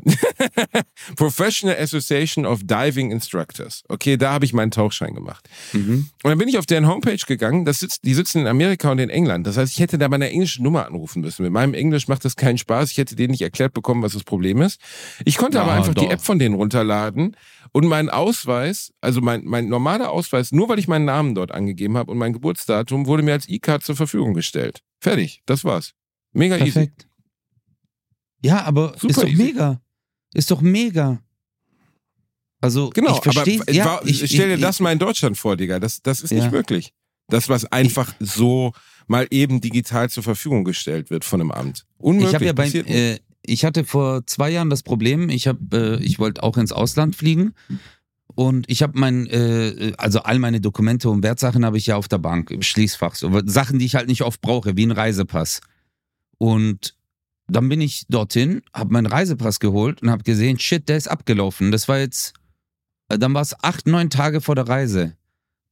Professional Association of Diving Instructors. Okay, da habe ich meinen Tauchschein gemacht. Mhm. Und dann bin ich auf deren Homepage gegangen. Das sitzt, die sitzen in Amerika und in England. Das heißt, ich hätte da bei einer englischen Nummer anrufen müssen. Mit meinem Englisch macht das keinen Spaß. Ich hätte denen nicht erklärt bekommen, was das Problem ist. Ich konnte Ja, aber einfach die doch. App von denen runterladen und meinen Ausweis, also mein, mein normaler Ausweis, nur weil ich meinen Namen dort angegeben habe und mein Geburtsdatum, wurde mir als E-Card zur Verfügung gestellt. Fertig. Das war's. Mega easy. Perfekt. Ja, aber Super ist doch easy. mega. Ist doch mega. Also, Genau, ich verstehe aber ja, wa- ich, stell dir ich, das mal in Deutschland vor, Digga. Das, das ist Ja. nicht möglich. Das, was einfach so mal eben digital zur Verfügung gestellt wird von einem Amt. Unmöglich. Ich habe ja bei, passiert nicht. äh, ich hatte vor zwei Jahren das Problem, ich habe, äh, ich wollte auch ins Ausland fliegen und ich habe mein, äh, also all meine Dokumente und Wertsachen habe ich ja auf der Bank im Schließfach, so Sachen, die ich halt nicht oft brauche, wie ein Reisepass. Und dann bin ich dorthin, habe meinen Reisepass geholt und habe gesehen, shit, der ist abgelaufen. Das war jetzt, äh, dann war es acht, neun Tage vor der Reise.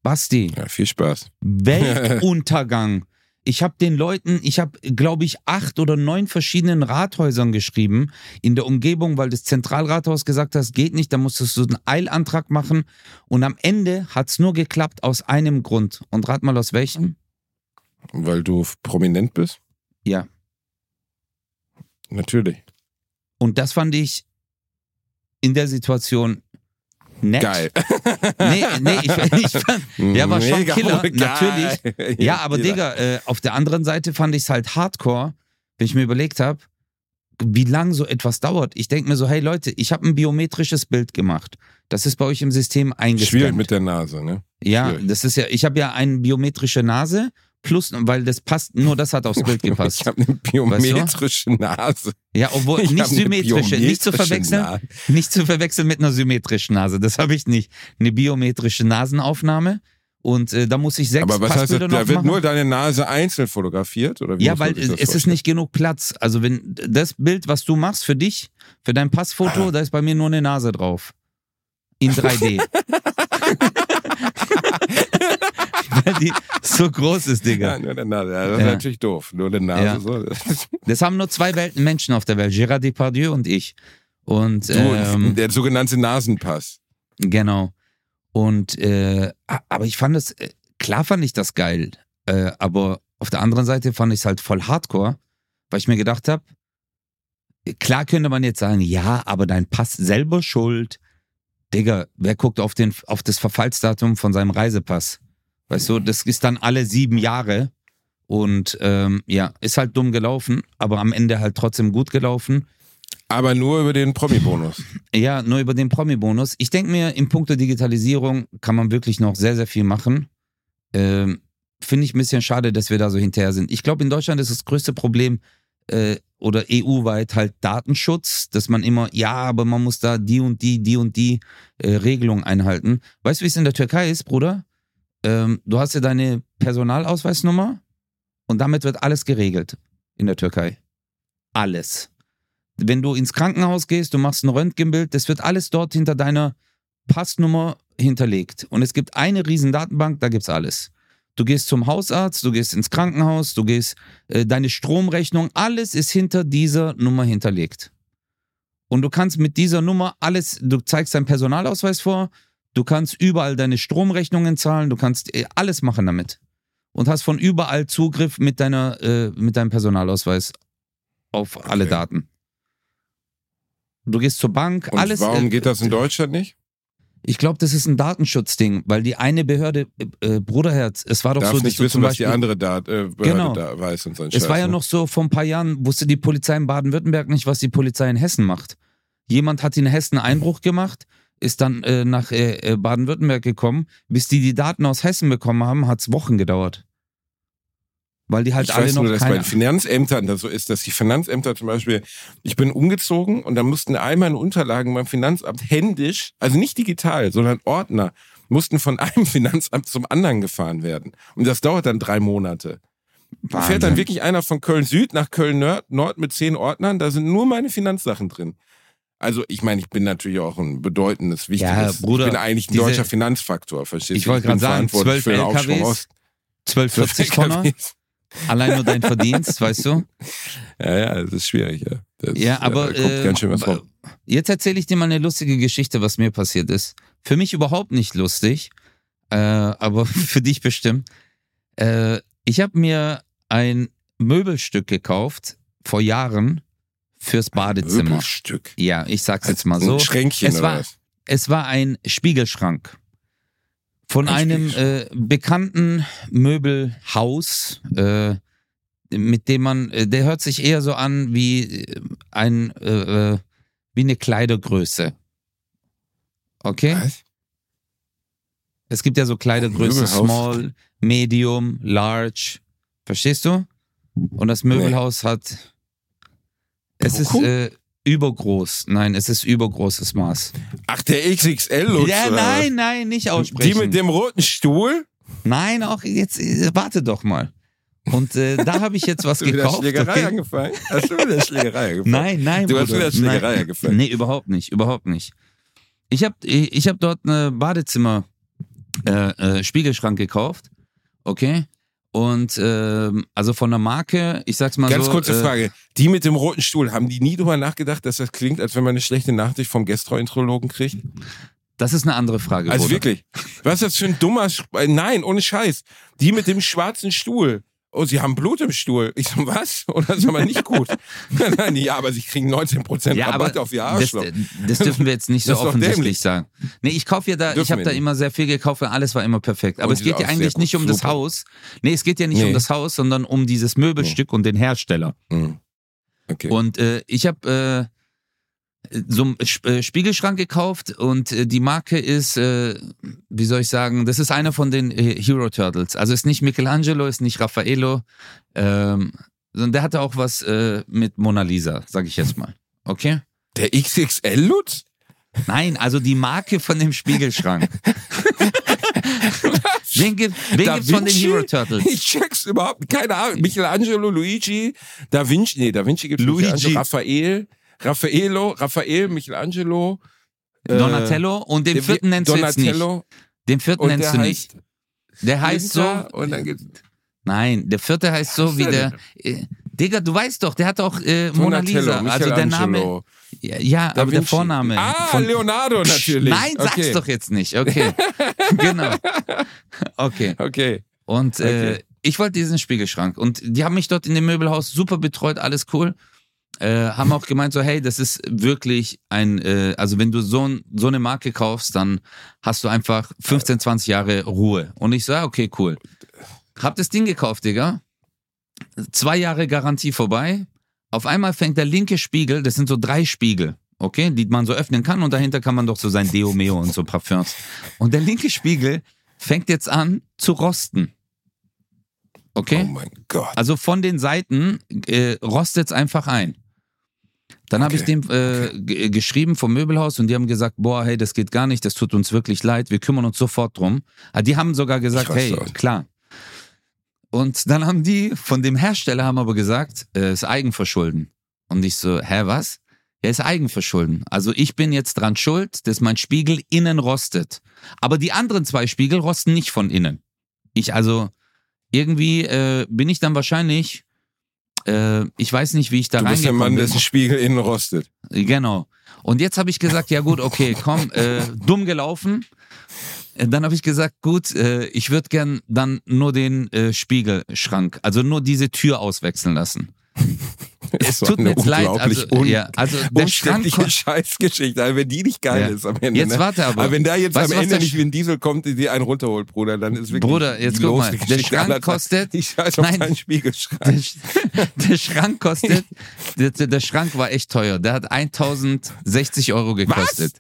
Basti, ja, viel Spaß. Weltuntergang. Ich habe den Leuten, ich habe, glaube ich, acht oder neun verschiedenen Rathäusern geschrieben in der Umgebung, weil das Zentralrathaus gesagt hat, es geht nicht, da musstest du einen Eilantrag machen. Und am Ende hat's nur geklappt aus einem Grund. Und rat mal aus welchem? Weil du prominent bist? Ja. Natürlich. Und das fand ich in der Situation nett. Geil. Nee, nee, ich, ich fand, ja, war schon Mega Killer, geil. natürlich. Ja, aber Digga, äh, auf der anderen Seite fand ich es halt hardcore, wenn ich mir überlegt habe, wie lang so etwas dauert. Ich denke mir so, hey Leute, ich habe ein biometrisches Bild gemacht. Das ist bei euch im System Schwierig eingescannt. mit der Nase, ne? ja, schwierig. das ist ja, ich habe ja eine biometrische Nase, plus, weil das passt, nur das hat aufs Bild gepasst. Ich habe eine biometrische Nase. Ja, obwohl Ich nicht symmetrische, nicht zu verwechseln, Nase. nicht zu verwechseln mit einer symmetrischen Nase. Das habe ich nicht. Eine biometrische Nasenaufnahme und äh, da muss ich sechs Aber was heißt das? Da wird machen. nur deine Nase einzeln fotografiert? Oder wie Ja, weil es es ist vorstellen? nicht genug Platz. Also wenn das Bild, was du machst für dich, für dein Passfoto, Ah. da ist bei mir nur eine Nase drauf. In 3D. weil die so groß ist, Digga. Ja, nur der Nase. Ja, das ist Ja. natürlich doof. Nur der Nase. Ja. So. Das haben nur zwei Welten Menschen auf der Welt, Gérard Depardieu und ich. Und ähm, der sogenannte Nasenpass. Genau. Und äh, aber ich fand es, äh, klar fand ich das geil, äh, aber auf der anderen Seite fand ich es halt voll hardcore, weil ich mir gedacht habe, klar könnte man jetzt sagen, ja, aber dein Pass selber schuld. Digga, wer guckt auf, den, auf das Verfallsdatum von seinem Reisepass? Weißt du, das ist dann alle sieben Jahre. Und ähm, ja, ist halt dumm gelaufen, aber am Ende halt trotzdem gut gelaufen. Aber nur über den Promi-Bonus. Ja, nur über den Promi-Bonus. Ich denke mir, in puncto Digitalisierung kann man wirklich noch sehr, sehr viel machen. Ähm, Finde ich ein bisschen schade, dass wir da so hinterher sind. Ich glaube, in Deutschland ist das größte Problem äh, oder EU-weit halt Datenschutz, dass man immer, ja, aber man muss da die und die, die und die äh, Regelung einhalten. Weißt du, wie es in der Türkei ist, Bruder? Ähm, du hast ja deine Personalausweisnummer und damit wird alles geregelt in der Türkei. Alles. Wenn du ins Krankenhaus gehst, du machst ein Röntgenbild, das wird alles dort hinter deiner Passnummer hinterlegt. Und es gibt eine riesen Datenbank, da gibt's alles. Du gehst zum Hausarzt, du gehst ins Krankenhaus, du gehst, äh, deine Stromrechnung, alles ist hinter dieser Nummer hinterlegt. Und du kannst mit dieser Nummer alles, du zeigst deinen Personalausweis vor, du kannst überall deine Stromrechnungen zahlen, du kannst äh, alles machen damit. Und hast von überall Zugriff mit, deiner, äh, mit deinem Personalausweis auf alle Okay. Daten. Du gehst zur Bank, Und alles. warum äh, geht das in Deutschland nicht? Ich glaube, das ist ein Datenschutzding, weil die eine Behörde, äh, äh, Bruderherz, es war doch Darf so, dass nicht du wissen, zum was die Beispiel, andere da, äh, Behörde Genau. da weiß und so ein es war Scheiß, ja ne? noch so, vor ein paar Jahren wusste die Polizei in Baden-Württemberg nicht, was die Polizei in Hessen macht. Jemand hat in Hessen Einbruch gemacht, ist dann äh, nach äh, äh, Baden-Württemberg gekommen. Bis die die Daten aus Hessen bekommen haben, hat es Wochen gedauert. Weil die halt ich alle weiß noch nur, dass bei den Finanzämtern das so ist, dass die Finanzämter zum Beispiel, ich bin umgezogen und dann mussten all meine Unterlagen beim Finanzamt händisch, also nicht digital, sondern Ordner, mussten von einem Finanzamt zum anderen gefahren werden. Und das dauert dann drei Monate. Da fährt dann wirklich einer von Köln Süd nach Köln Nord, Nord mit zehn Ordnern, da sind nur meine Finanzsachen drin. Also ich meine, ich bin natürlich auch ein bedeutendes, wichtiges, Bruder, ich bin eigentlich ein diese- deutscher Finanzfaktor, verstehst du? Ich wollte gerade sagen, 12 Aufschwung LKWs, Ost. 1240 Tonner, allein nur dein Verdienst, weißt du? Ja, ja, das ist schwierig, ja. Das, Ja, aber äh, schön was rum. jetzt erzähle ich dir mal eine lustige Geschichte, was mir passiert ist. Für mich überhaupt nicht lustig, äh, aber für dich bestimmt. Äh, ich habe mir ein Möbelstück gekauft vor Jahren fürs Badezimmer. Möbelstück. Ja, ich sag's jetzt mal so. Ein Schränkchen Es oder war, was? es war ein Spiegelschrank. Von Ein einem äh, bekannten Möbelhaus, äh, mit dem man, äh, der hört sich eher so an wie äh, ein, äh, äh, wie eine Kleidergröße. Okay? Was? Es gibt ja so Kleidergröße Möbelhaus? Small, Medium, Large. Verstehst du? Und das Möbelhaus hat. Es ist Kuckuck? äh, übergroß. Nein, es ist übergroßes Maß. Ach, der XXL-Lutz. Ja, nein, nein, nicht aussprechen. Die mit dem roten Stuhl? Nein, auch jetzt, äh, warte doch mal. Und äh, da habe ich jetzt was Hast du wieder gekauft. Schlägerei Okay? angefallen? Hast du wieder Schlägerei angefallen? Nein, nein, Du hast Bruder. wieder Schlägerei nein. angefangen. Nee, überhaupt nicht, überhaupt nicht. Ich habe ich hab dort eine Badezimmer äh, äh, Spiegelschrank gekauft, okay? Und ähm, also von der Marke, ich sag's mal Ganz so. kurze äh, Frage. Die mit dem roten Stuhl, haben die nie drüber nachgedacht, dass das klingt, als wenn man eine schlechte Nachricht vom Gastroenterologen kriegt? Das ist eine andere Frage. Also Bruder. wirklich. Was ist das für ein dummer... Sch äh, Nein, ohne Scheiß. Die mit dem schwarzen Stuhl. Oh, sie haben Blut im Stuhl. Ich so, was? Oder das ist aber nicht gut. Nein, ja, aber sie kriegen 19% Ja, Rabatt auf ihr das, Arschloch. das dürfen wir jetzt nicht so Das offensichtlich sagen. Nee, ich kaufe ja da, Dürfen ich habe da immer sehr viel gekauft, weil alles war immer perfekt. Aber Und es geht ja eigentlich nicht um das. Haus. Nee, es geht ja nicht Nee. um das Haus, sondern um dieses Möbelstück und den Hersteller. Hm. Okay. Und äh, ich habe äh, so einen äh, Spiegelschrank gekauft und äh, die Marke ist, äh, wie soll ich sagen, das ist einer von den Hero Turtles. Also ist nicht Michelangelo, ist nicht Raffaello, ähm, sondern der hatte auch was äh, mit Mona Lisa, sag ich jetzt mal. Okay? Der XXL-Lutz? Nein, also die Marke von dem Spiegelschrank. wen gibt wen Da gibt's von den? Hero Turtles? Ich check's überhaupt. Keine Ahnung. Michelangelo, Luigi, Da Vinci, nee, Da Vinci gibt's. Luigi. Raphael, Raffaello, Raphael, Michelangelo. äh, Donatello und den der- vierten nennst du jetzt nicht. Donatello. Den vierten nennst der du nicht. Der heißt so, Und dann gibt's Nein, der vierte heißt so wie der der. Äh, Digga, du weißt doch, der hat auch äh, Mona Donatello, Lisa. Also der Name. Ja, ja aber der Vinci. Vorname. Ah, von- Leonardo natürlich. Nein, sag's okay. doch jetzt nicht. Okay. genau. Okay. Okay. Und äh, Okay. ich wollte diesen Spiegelschrank. Und die haben mich dort in dem Möbelhaus super betreut, alles cool. Äh, haben auch gemeint so, hey, das ist wirklich ein, äh, also wenn du so, ein, so eine Marke kaufst, dann hast du einfach 15, 20 Jahre Ruhe. Und ich so, ja, okay, cool. Hab das Ding gekauft, Digga. Zwei Jahre Garantie vorbei. Auf einmal fängt der linke Spiegel, das sind so drei Spiegel, okay, die man so öffnen kann und dahinter kann man doch so sein Deo Meo und so Parfums. Und der linke Spiegel fängt jetzt an zu rosten. Okay? Oh mein Gott. Also von den Seiten äh, rostet es einfach ein. Dann habe ich Okay, dem äh, g- geschrieben vom Möbelhaus und die haben gesagt, boah, hey, das geht gar nicht, das tut uns wirklich leid, wir kümmern uns sofort drum. Ah, Die haben sogar gesagt, hey, aus. klar. Und dann haben die von dem Hersteller haben aber gesagt, äh, ist Eigenverschulden. Und ich so, hä, was? Ja, ist Eigenverschulden. Also ich bin jetzt dran schuld, dass mein Spiegel innen rostet. Aber die anderen zwei Spiegel rosten nicht von innen. Ich also, irgendwie äh, bin ich dann wahrscheinlich, äh, ich weiß nicht, wie ich da Du bist der reingekommen Mann, bin. dessen Spiegel innen rostet. Genau. Und jetzt habe ich gesagt, ja gut, okay, komm, äh, dumm gelaufen. Äh, Dann habe ich gesagt, gut, äh, ich würde gern dann nur den äh, Spiegelschrank, also nur diese Tür auswechseln lassen. Es tut mir leid. Also, un- ja, also der. Umständliche Scheißgeschichte, also wenn die nicht geil Ja. ist am Ende. Jetzt ne? warte aber. Aber wenn da jetzt Weißt am was Ende nicht wie ein Diesel kommt, die dir einen runterholt, Bruder, dann ist wirklich Bruder, jetzt guck mal, der Schrank kostet- Ich scheiß auf Nein. Spiegelschrank. Der, der Schrank kostet, der, der Schrank war echt teuer. Der hat 1060 Euro gekostet.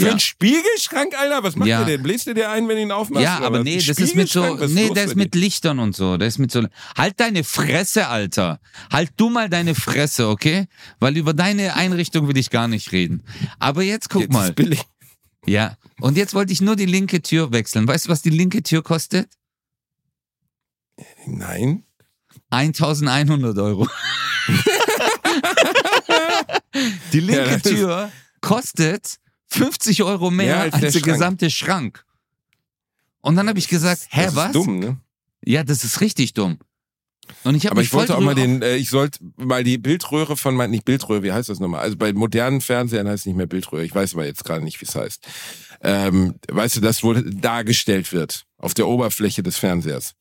Für Ja. einen Spiegelschrank, Alter? Was macht Ja. der denn? Bläst du dir ein, wenn du ihn aufmachst? Ja, aber nee, das ist mit so, nee, bei ist mit Lichtern und so. Der ist mit so, halt deine Fresse, Alter. Halt du mal deine Fresse, okay? Weil über deine Einrichtung will ich gar nicht reden. Aber jetzt guck Jetzt mal. ist billig. Ja. Und jetzt wollte ich nur die linke Tür wechseln. Weißt du, was die linke Tür kostet? Nein. 1100 Euro. die linke Ja, das Tür kostet 50 Euro mehr Mehr als, als der der gesamte Schrank. Und dann habe ich gesagt, hä, das was? Ist dumm, ne? Ja, das ist richtig dumm. Und ich Aber ich wollte auch mal den, äh, ich sollte mal die Bildröhre von mein, nicht Bildröhre, wie heißt das nochmal? Also bei modernen Fernsehern heißt es nicht mehr Bildröhre. Ich weiß aber jetzt gerade nicht, wie es heißt. Ähm, weißt du, das, wo dargestellt wird auf der Oberfläche des Fernsehers.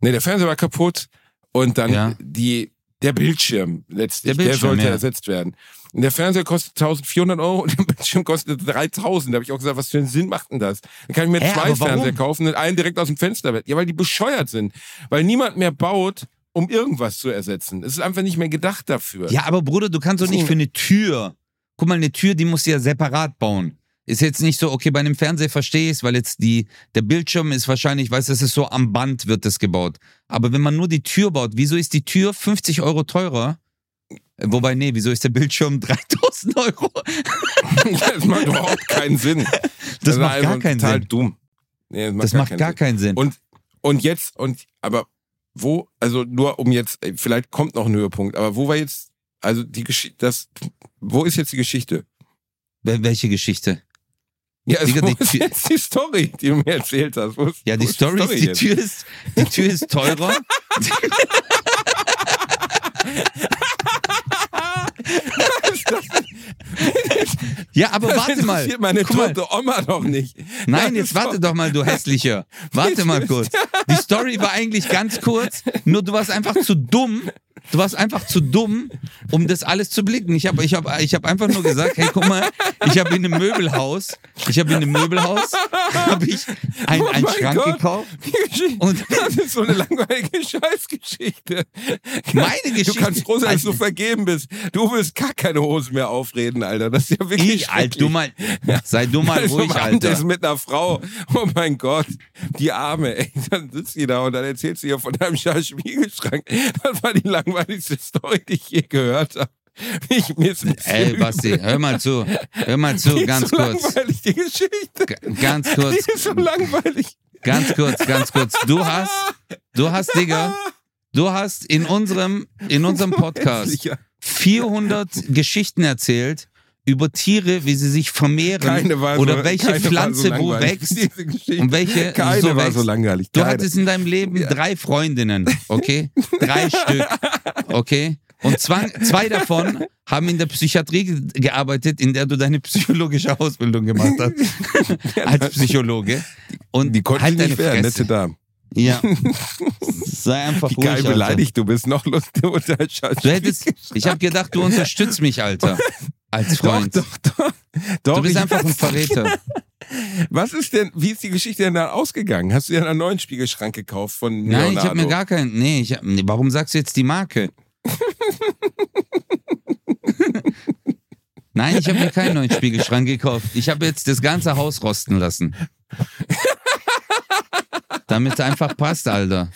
Nee, der Fernseher war kaputt und dann Ja. die, der Bildschirm letztlich, Der der, Bildschirm, sollte ja. ersetzt werden. Und der Fernseher kostet 1400 Euro und der Bildschirm kostet 3000. Da habe ich auch gesagt, was für einen Sinn macht denn das? Dann kann ich mir Hä, zwei? Fernseher kaufen und einen direkt aus dem Fenster. Ja, weil die bescheuert sind. Weil niemand mehr baut, um irgendwas zu ersetzen. Es ist einfach nicht mehr gedacht dafür. Ja, aber Bruder, du kannst doch nicht für eine Tür. Guck mal, eine Tür, die musst du ja separat bauen. Ist jetzt nicht so, okay, bei einem Fernseher verstehe ich es, weil jetzt die, der Bildschirm ist wahrscheinlich, weißt du, das ist so am Band wird das gebaut. Aber wenn man nur die Tür baut, wieso ist die Tür 50 Euro teurer? Äh, Wobei, nee, wieso ist der Bildschirm 3000 Euro? das macht überhaupt keinen Sinn. Das ist macht gar keinen total Sinn. dumm. Nee, Das macht gar keinen Sinn. Und, und jetzt, und, aber wo, also nur um jetzt, vielleicht kommt noch ein Höhepunkt, aber wo war jetzt, also die Geschichte, das, wo ist jetzt die Geschichte? Wel- Welche Geschichte? Ja, also Digga, wo die ist Tür- jetzt die Story, die du mir erzählt hast? Wo ist, Ja, wo die ist Story ist, die jetzt? Tür ist, die Tür ist teurer. Das? Ja, aber Das warte mal. interessiert meine Guck mal. tote Oma doch nicht. Nein, Das jetzt warte doch- mal, du hässlicher. Warte mal kurz. Die Story war eigentlich ganz kurz, nur du warst einfach zu dumm. Du warst einfach zu dumm, um das alles zu blicken. Ich habe ich hab, ich hab einfach nur gesagt, hey, guck mal, ich habe in einem Möbelhaus, ich habe in einem Möbelhaus, habe ich Oh einen mein Schrank Gott. gekauft. Und- das ist so eine langweilige Scheißgeschichte. Meine Du Geschichte- kannst froh sein, dass du Alter. vergeben bist. Du willst gar keine Hosen mehr aufreden, Alter. Das ist ja wirklich Ich, alt, du mal, sei du mal also ruhig, am Abend ist Alter. mit einer Frau. Oh mein Gott, die Arme, ey. Dann sitzt die da und dann erzählst du ihr von deinem scheiß Spiegelschrank. Das war die langweiligste Story, die ich je gehört habe. Ich, mir ist Ey, Basti, hör mal zu, hör mal Die zu, ist ganz so kurz, langweilig, die Geschichte. G- ganz kurz, Die ist so langweilig. ganz kurz, ganz kurz. Du hast, du hast, Digga, du hast in unserem, in unserem Podcast. 400 Geschichten erzählt über Tiere, wie sie sich vermehren Keine so, oder welche war so Pflanze wo wächst und welche Keine so war wächst. so langweilig. Du Keine. hattest in deinem Leben drei Freundinnen, okay? Drei Stück, okay? Und zwei, zwei davon haben in der Psychiatrie ge- gearbeitet, in der du deine psychologische Ausbildung gemacht hast. als Psychologe. Und die konnten halt nicht werden, nette Damen. Ja. Sei einfach Wie ruhig, geil Alter. beleidigt du bist. Noch lustiger Du hättest, ich habe gedacht, du unterstützt mich, Alter. Als Freund. Doch, doch, doch. doch du bist einfach ein Verräter. Was ist denn, wie ist die Geschichte denn da ausgegangen? Hast du dir einen neuen Spiegelschrank gekauft von Leonardo? Nein, ich habe mir gar keinen. Nee, ich hab, nee, warum sagst du jetzt die Marke? Nein, ich habe mir keinen neuen Spiegelschrank gekauft. Ich habe jetzt das ganze Haus rosten lassen. Damit es einfach passt, Alter.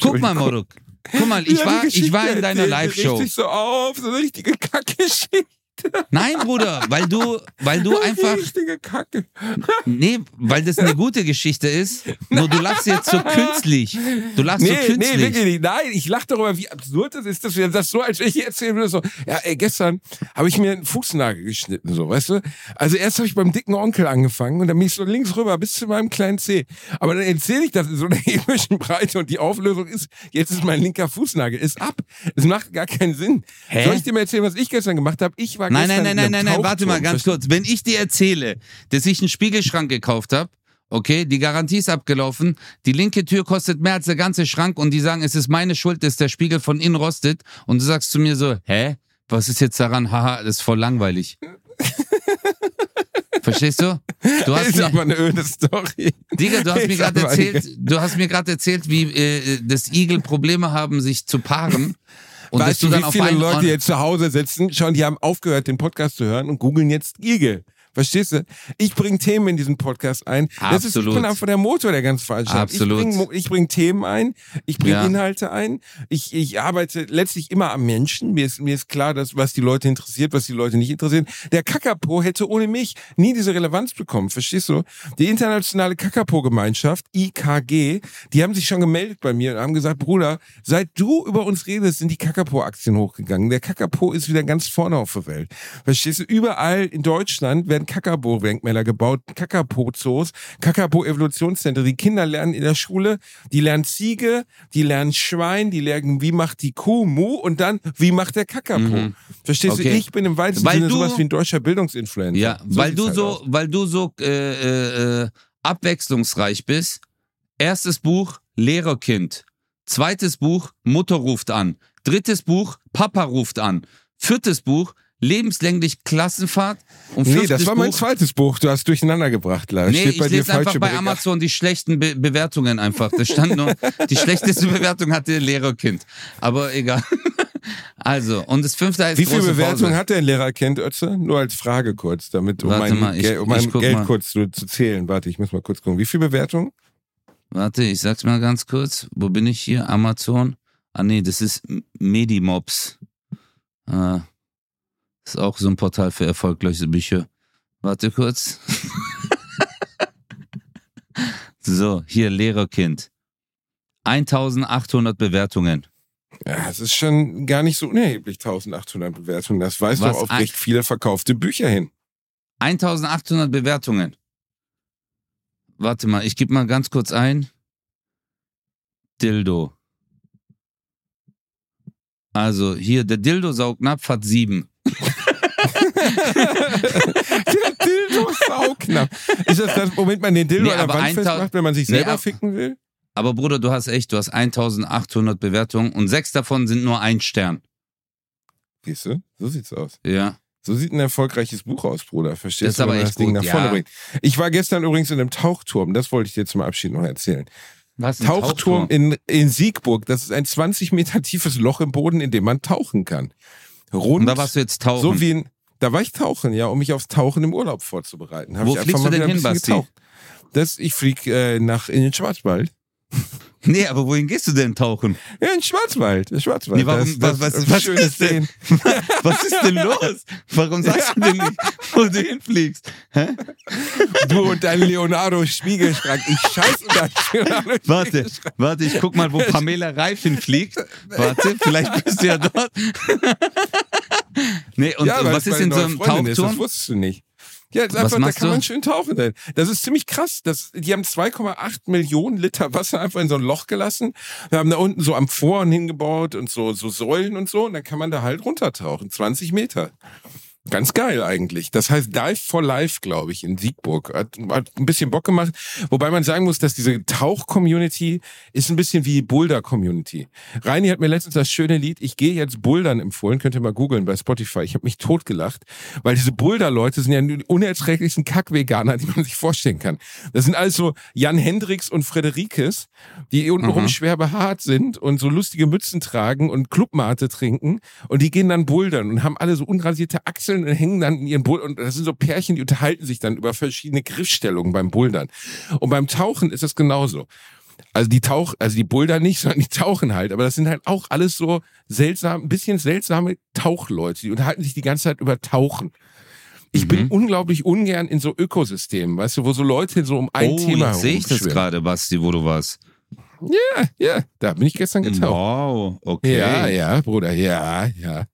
Guck mal, Moruk. Guck mal, ich Ja, war, ich war in deiner Live-Show. So auf, so eine richtige Kackgeschichte. Nein, Bruder, weil du, weil du einfach, Richtige Kacke. nee, weil das eine gute Geschichte ist. Nur du lachst jetzt so künstlich. Du lachst so Nee, nee, künstlich. wirklich nicht. Nein, ich lache darüber, wie absurd das ist, dass wir das so, als ich hier erzählen würde, so, ja, ey, gestern habe ich mir einen Fußnagel geschnitten, so, weißt du? Also erst habe ich beim dicken Onkel angefangen und dann bin ich so links rüber bis zu meinem kleinen Zeh. Aber dann erzähle ich das in so einer epischen Breite und die Auflösung ist, jetzt ist mein linker Fußnagel, ist ab. Es macht gar keinen Sinn. Hä? Soll ich dir mal erzählen, was ich gestern gemacht habe? Ich war Nein, gestern nein, nein, in nein, einem nein, nein, warte mal ganz kurz. Wenn ich dir erzähle, dass ich einen Spiegelschrank gekauft habe, okay, die Garantie ist abgelaufen, die linke Tür kostet mehr als der ganze Schrank und die sagen, es ist meine Schuld, dass der Spiegel von innen rostet und du sagst zu mir so, hä? Was ist jetzt daran? Haha, das ist voll langweilig. Verstehst du? Du Das hast ist mir, aber eine öde Story. Digga, du hast mir Ist gerade erzählt, du hast mir gerade erzählt, wie äh, das Igel Probleme haben, sich zu paaren. Und weißt du wie viele Leute jetzt zu Hause sitzen, schon, die haben aufgehört, den Podcast zu hören und googeln jetzt Igel. Verstehst du? Ich bringe Themen in diesen Podcast ein. Das ist, ich Absolut. bin einfach der Motor der ganzen Veranstaltung. Absolut. Ich bringe bring Themen ein, ich bringe Ja. Inhalte ein. Ich, ich arbeite letztlich immer am Menschen. Mir ist, mir ist klar, dass, was die Leute interessiert, was die Leute nicht interessieren. Der Kakapo hätte ohne mich nie diese Relevanz bekommen. Verstehst du? Die internationale Kakapo-Gemeinschaft, IKG, die haben sich schon gemeldet bei mir und haben gesagt, Bruder, seit du über uns redest, sind die Kakapo-Aktien hochgegangen. Der Kakapo ist wieder ganz vorne auf der Welt. Verstehst du? Überall in Deutschland werden Kakapo-Denkmäler gebaut, Kakapo-Zoos, Kakapo-Evolutionszentren. Die Kinder lernen in der Schule, die lernen Ziege, die lernen Schwein, die lernen, wie macht die Kuh Mu und dann, wie macht der Kakapo. Mhm. Verstehst du? Okay. Ich bin im weitesten Weil Sinne du- sowas wie ein deutscher Bildungsinfluencer. Ja, So weil du halt so, weil du so äh, äh, äh, abwechslungsreich bist. Erstes Buch Lehrerkind, zweites Buch Mutter ruft an, drittes Buch Papa ruft an, viertes Buch lebenslänglich Klassenfahrt und Nee, das war mein Buch. zweites Buch. Du hast durcheinander gebracht, leider. Nee, Steht ich bei dir lese einfach falsche bei. Amazon die schlechten Be Bewertungen einfach. Da stand nur, die schlechteste Bewertung hatte Lehrerkind. Aber egal. Also, und das fünfte heißt Wie viel große Bewertung Pause. hat der Lehrer kennt Ötze? Nur als Frage kurz, damit um Warte mein, mal, ich- Gel- um mein Geld mal. kurz zu, zu zählen. Warte, ich muss mal kurz gucken. Wie viel Bewertung? Warte, ich sag's mal ganz kurz. Wo bin ich hier? Amazon. Ah nee, das ist Medimobs. Ah, ist auch so ein Portal für erfolgreiche Bücher. Warte kurz. so, hier Lehrerkind. 1800 Bewertungen. Ja, es ist schon gar nicht so unerheblich, 1800 Bewertungen. Das weist Was doch auf ein- recht viele verkaufte Bücher hin. 1800 Bewertungen. Warte mal, ich gebe mal ganz kurz ein. Dildo. Also hier, der Dildo-Saugnapf hat sieben. Der Dildo ist sauknapp. Ist das das, womit man den Dildo Nee, an der Wand 1000 festmacht, wenn man sich Nee, selber ab- ficken will? Aber Bruder, du hast echt, du hast 1800 Bewertungen und sechs davon sind nur ein Stern. Siehst du? So sieht's aus. Ja. So sieht ein erfolgreiches Buch aus, Bruder. Verstehst Das du, aber wenn man das Ding gut, nach vorne ja. bringt. Ich war gestern übrigens in einem Tauchturm. Das wollte ich dir zum Abschied noch erzählen. Was? ein Tauchturm in, in Siegburg. Das ist ein 20 Meter tiefes Loch im Boden, in dem man tauchen kann. Rund. Und da warst du jetzt tauchen. so wie ein, da war ich tauchen, ja, um mich aufs Tauchen im Urlaub vorzubereiten. Hab Wo ich fliegst du denn hin, Basti? getaucht. Das, ich flieg äh, nach in den Schwarzwald. nee, aber wohin gehst du denn tauchen? Ja, in den Schwarzwald. Schwarzwald. Nee, warum- das, was- das was schönes ist denn-. Was ist denn los? Warum sagst du denn nicht, wo du hinfliegst? Hä? Du und dein Leonardo Spiegelschrank. Ich scheiße Leonardo Warte, warte, ich guck mal, wo Pamela Reif hinfliegt. Warte, vielleicht bist du ja dort. Nee, und ja, was ist in so einem Freundin ist, Das Tauchturm? wusstest du nicht. Ja, Was einfach, da kann du? man schön tauchen. Das ist ziemlich krass. Das, die haben 2,8 Millionen Liter Wasser einfach in so ein Loch gelassen. Wir haben da unten so Amphoren hingebaut und so, so Säulen und so. Und dann kann man da halt runtertauchen. 20 Meter. Ganz geil eigentlich. Das heißt Dive for Life, glaube ich, in Siegburg. Hat, hat ein bisschen Bock gemacht. Wobei man sagen muss, dass diese Tauch-Community ist ein bisschen wie Boulder-Community. Reini hat mir letztens das schöne Lied Ich gehe jetzt Bouldern empfohlen. Könnt ihr mal googeln bei Spotify. Ich habe mich totgelacht, weil diese Boulder-Leute sind ja die unerträglichsten Kack-Veganer, die man sich vorstellen kann. Das sind also Jan Hendricks und Frederikes, die untenrum mhm. schwer behaart sind und so lustige Mützen tragen und Clubmate trinken. Und die gehen dann bouldern und haben alle so unrasierte Achseln Bouldern hängen dann in ihren Bouldern und das sind so Pärchen, die unterhalten sich dann über verschiedene Griffstellungen beim Bouldern. Und beim Tauchen ist es genauso. Also die Tauch, also die Boulder nicht, sondern die tauchen halt. Aber das sind halt auch alles so seltsam, ein bisschen seltsame Tauchleute. Die unterhalten sich die ganze Zeit über Tauchen. Ich mhm. bin unglaublich ungern in so Ökosystemen, weißt du, wo so Leute so um ein oh, Thema jetzt sehe ich das gerade, Basti, wo du warst. Ja, ja, da bin ich gestern getaucht. Wow, okay. Ja, ja, Bruder, ja, ja.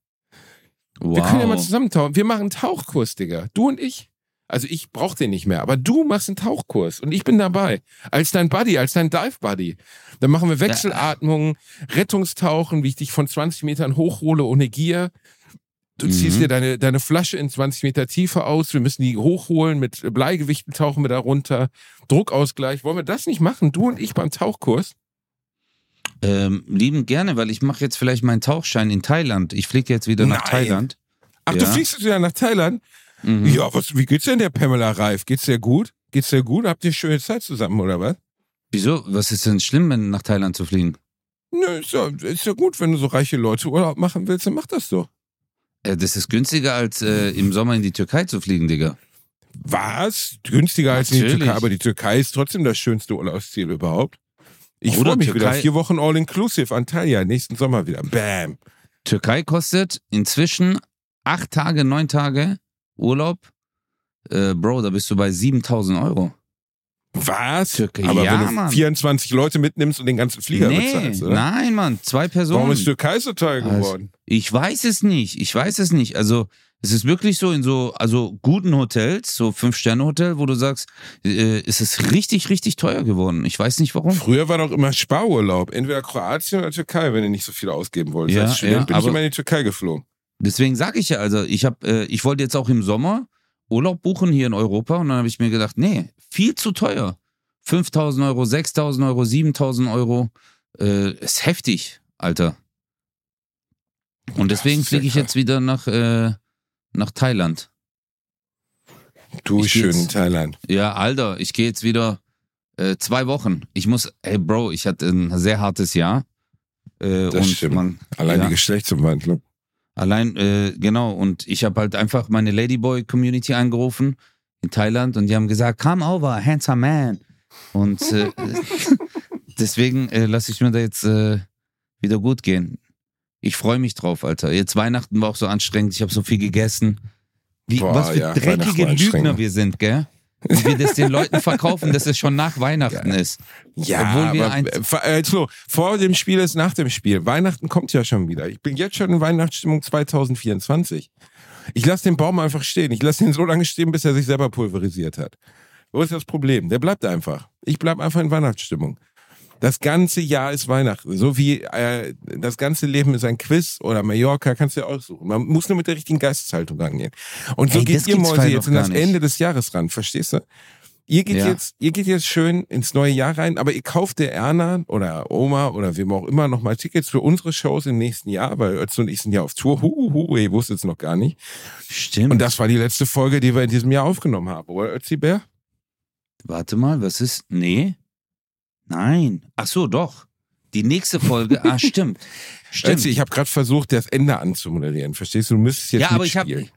Wow. Wir können ja mal zusammen tauchen. Wir machen einen Tauchkurs, Digga. Du und ich. Also ich brauch den nicht mehr, aber du machst einen Tauchkurs und ich bin dabei. Als dein Buddy, als dein Dive-Buddy. Dann machen wir Wechselatmungen, Rettungstauchen, wie ich dich von 20 Metern hochhole ohne Gier. Du ziehst mhm. dir deine, deine Flasche in 20 Meter Tiefe aus. Wir müssen die hochholen. Mit Bleigewichten tauchen wir da runter. Druckausgleich. Wollen wir das nicht machen? Du und ich beim Tauchkurs? Ähm, lieben gerne, weil ich mache jetzt vielleicht meinen Tauchschein in Thailand. Ich fliege jetzt wieder nach Thailand. Ach, ja. du fliegst jetzt wieder nach Thailand? Mhm. Ja, was, wie geht's denn der Pamela Reif? Geht's dir gut? Geht's dir gut? Habt ihr schöne Zeit zusammen, oder was? Wieso? Was ist denn schlimm, wenn nach Thailand zu fliegen? Nö, ist ja, ist ja gut, wenn du so reiche Leute Urlaub machen willst, dann mach das doch. Äh, das ist günstiger, als äh, im Sommer in die Türkei zu fliegen, Digga. Was? Günstiger als Natürlich. in die Türkei, aber die Türkei ist trotzdem das schönste Urlaubsziel überhaupt. Ich freue mich Türkei, wieder. Vier Wochen All-Inclusive Antalya, nächsten Sommer wieder. Bam. Türkei kostet inzwischen acht Tage, neun Tage Urlaub. Äh, Bro, da bist du bei 7000 Euro. Was? Türkei, Aber ja, wenn du Mann. 24 Leute mitnimmst und den ganzen Flieger nee, bezahlst, oder? Nein, Mann, zwei Personen. Warum ist Türkei so teuer also, geworden? Also, ich weiß es nicht. Ich weiß es nicht. Also, es ist wirklich so in so, also guten Hotels, so Fünf-Sterne-Hotel, wo du sagst, äh, es ist richtig, richtig teuer geworden. Ich weiß nicht warum. Früher war doch immer Sparurlaub. Entweder Kroatien oder Türkei, wenn ihr nicht so viel ausgeben wollt. Ja, Als Student ja, bin ich immer in die Türkei geflogen. Deswegen sage ich ja, also ich habe, äh, ich wollte jetzt auch im Sommer Urlaub buchen hier in Europa und dann habe ich mir gedacht, nee, viel zu teuer. 5000 Euro, 6000 Euro, 7000 Euro, äh, ist heftig, Alter. Und deswegen fliege ich jetzt wieder nach, äh, nach Thailand. Du ich schön in Thailand. Ja, Alter, ich gehe jetzt wieder äh, zwei Wochen. Ich muss, hey Bro, ich hatte ein sehr hartes Jahr. Äh, das stimmt. Man, Allein ja, die Geschlechtsumwandlung. Allein, äh, genau. Und ich habe halt einfach meine Ladyboy-Community angerufen in Thailand und die haben gesagt, come over, handsome man. Und äh, deswegen äh, lasse ich mir da jetzt äh, wieder gut gehen. Ich freue mich drauf, Alter. Jetzt Weihnachten war auch so anstrengend. Ich habe so viel gegessen. Wie, Boah, was für ja, dreckige Lügner wir sind, gell? Wie wir das den Leuten verkaufen, dass es schon nach Weihnachten ja. ist. Ja, Obwohl wir aber, äh, so, vor dem Spiel ist nach dem Spiel. Weihnachten kommt ja schon wieder. Ich bin jetzt schon in Weihnachtsstimmung 2024. Ich lasse den Baum einfach stehen. Ich lasse ihn so lange stehen, bis er sich selber pulverisiert hat. Wo ist das Problem? Der bleibt einfach. Ich bleibe einfach in Weihnachtsstimmung. Das ganze Jahr ist Weihnachten. So wie äh, das ganze Leben ist ein Quiz oder Mallorca, kannst du ja aussuchen. Man muss nur mit der richtigen Geisteshaltung angehen. Und so hey, geht ihr Mäuse jetzt in das nicht. Ende des Jahres ran, verstehst du? Ihr geht ja. jetzt, ihr geht jetzt schön ins neue Jahr rein, aber ihr kauft der Erna oder Oma oder wem auch immer nochmal Tickets für unsere Shows im nächsten Jahr, weil Ötzi und ich sind ja auf Tour. Hu, hu, ihr wusstet es noch gar nicht. Stimmt. Und das war die letzte Folge, die wir in diesem Jahr aufgenommen haben, oder Ötzi Bär? Warte mal, was ist? Nee. Nein. Ach so, doch. Die nächste Folge, ah, stimmt. Stimmt. Ötzi, ich habe gerade versucht, das Ende anzumoderieren. Verstehst du? Du müsstest jetzt Ja, aber ich habe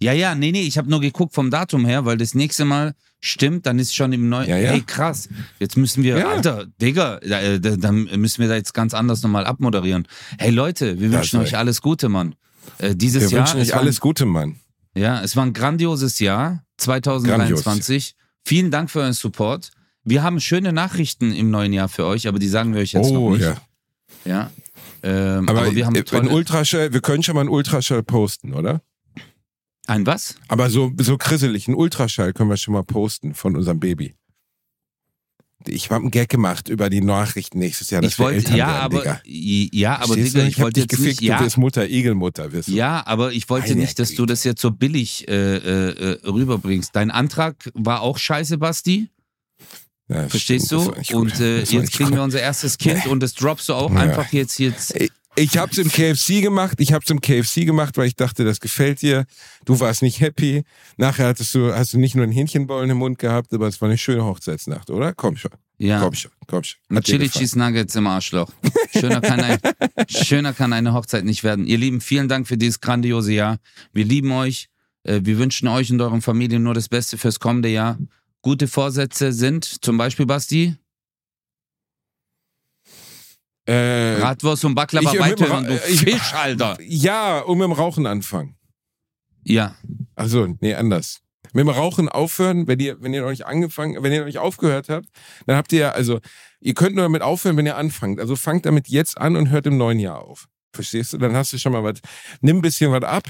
Ja, ja, nee, nee, ich habe nur geguckt vom Datum her, weil das nächste Mal stimmt, dann ist schon im neuen. Ja, ja. Ey, krass. Jetzt müssen wir, ja. Alter, Digga, da, da, dann müssen wir da jetzt ganz anders nochmal abmoderieren. Hey Leute, wir wünschen euch alles Gute, Mann. Äh, dieses wir Jahr. Wir wünschen euch alles Gute, Mann. Ja, es war ein grandioses Jahr, 2023. Grandios. Vielen Dank für euren Support. Wir haben schöne Nachrichten im neuen Jahr für euch, aber die sagen wir euch jetzt oh, noch nicht. Ja. ja. Ähm, aber, aber, wir haben tolle... Ultraschall, wir können schon mal einen Ultraschall posten, oder? Ein was? Aber so, so krisselig, einen Ultraschall können wir schon mal posten von unserem Baby. ich habe einen Gag gemacht über die Nachrichten nächstes Jahr. dass Ich wir wollte, Eltern ja, werden, aber, Digga. ja, aber Digga, ich hab wollte jetzt nicht, gefickt, ja, du Mutter, Igelmutter, wirst du. ja, aber ich wollte Meine nicht, dass du das jetzt so billig äh, äh, äh, rüberbringst. Dein Antrag war auch scheiße, Basti. Ja, Verstehst du? gut. Und äh, jetzt kriegen wir unser erstes Kind und das droppst du auch Ja. einfach jetzt jetzt. Ich hab's im KFC gemacht. Ich hab's im KFC gemacht, weil ich dachte, das gefällt dir. Du warst nicht happy. Nachher hattest du, hast du nicht nur einen Hähnchenbollen im Mund gehabt, aber es war eine schöne Hochzeitsnacht, oder? Komm schon. Ja. Komm schon. Komm schon. Hat Chili. Cheese Nuggets im Arschloch. Schöner kann, ein, schöner kann eine Hochzeit nicht werden. Ihr Lieben, vielen Dank für dieses grandiose Jahr. Wir lieben euch. Äh, Wir wünschen euch und euren Familien nur das Beste fürs kommende Jahr. Gute Vorsätze sind zum Beispiel, Basti, Äh, Bratwurst und Baklava weiterhören, du ich- Fisch, Alter. ja, und mit dem Rauchen anfangen. Ja, Also, nee, anders. Mit dem Rauchen aufhören, wenn ihr, wenn ihr noch nicht angefangen, wenn ihr noch nicht aufgehört habt, dann habt ihr ja, also, ihr könnt nur damit aufhören, wenn ihr anfangt. Also fangt damit jetzt an und hört im neuen Jahr auf. Verstehst du? Dann hast du schon mal was. Nimm ein bisschen was ab.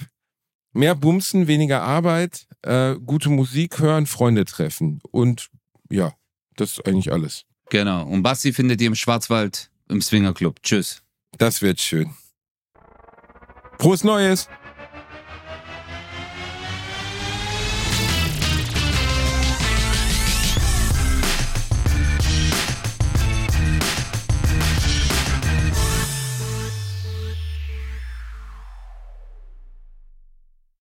Mehr Bumsen, weniger Arbeit, äh, gute Musik hören, Freunde treffen. Und ja, das ist eigentlich alles. genau. Und Basti findet ihr im Schwarzwald im Swingerclub. Tschüss. Das wird schön. Frohes Neues!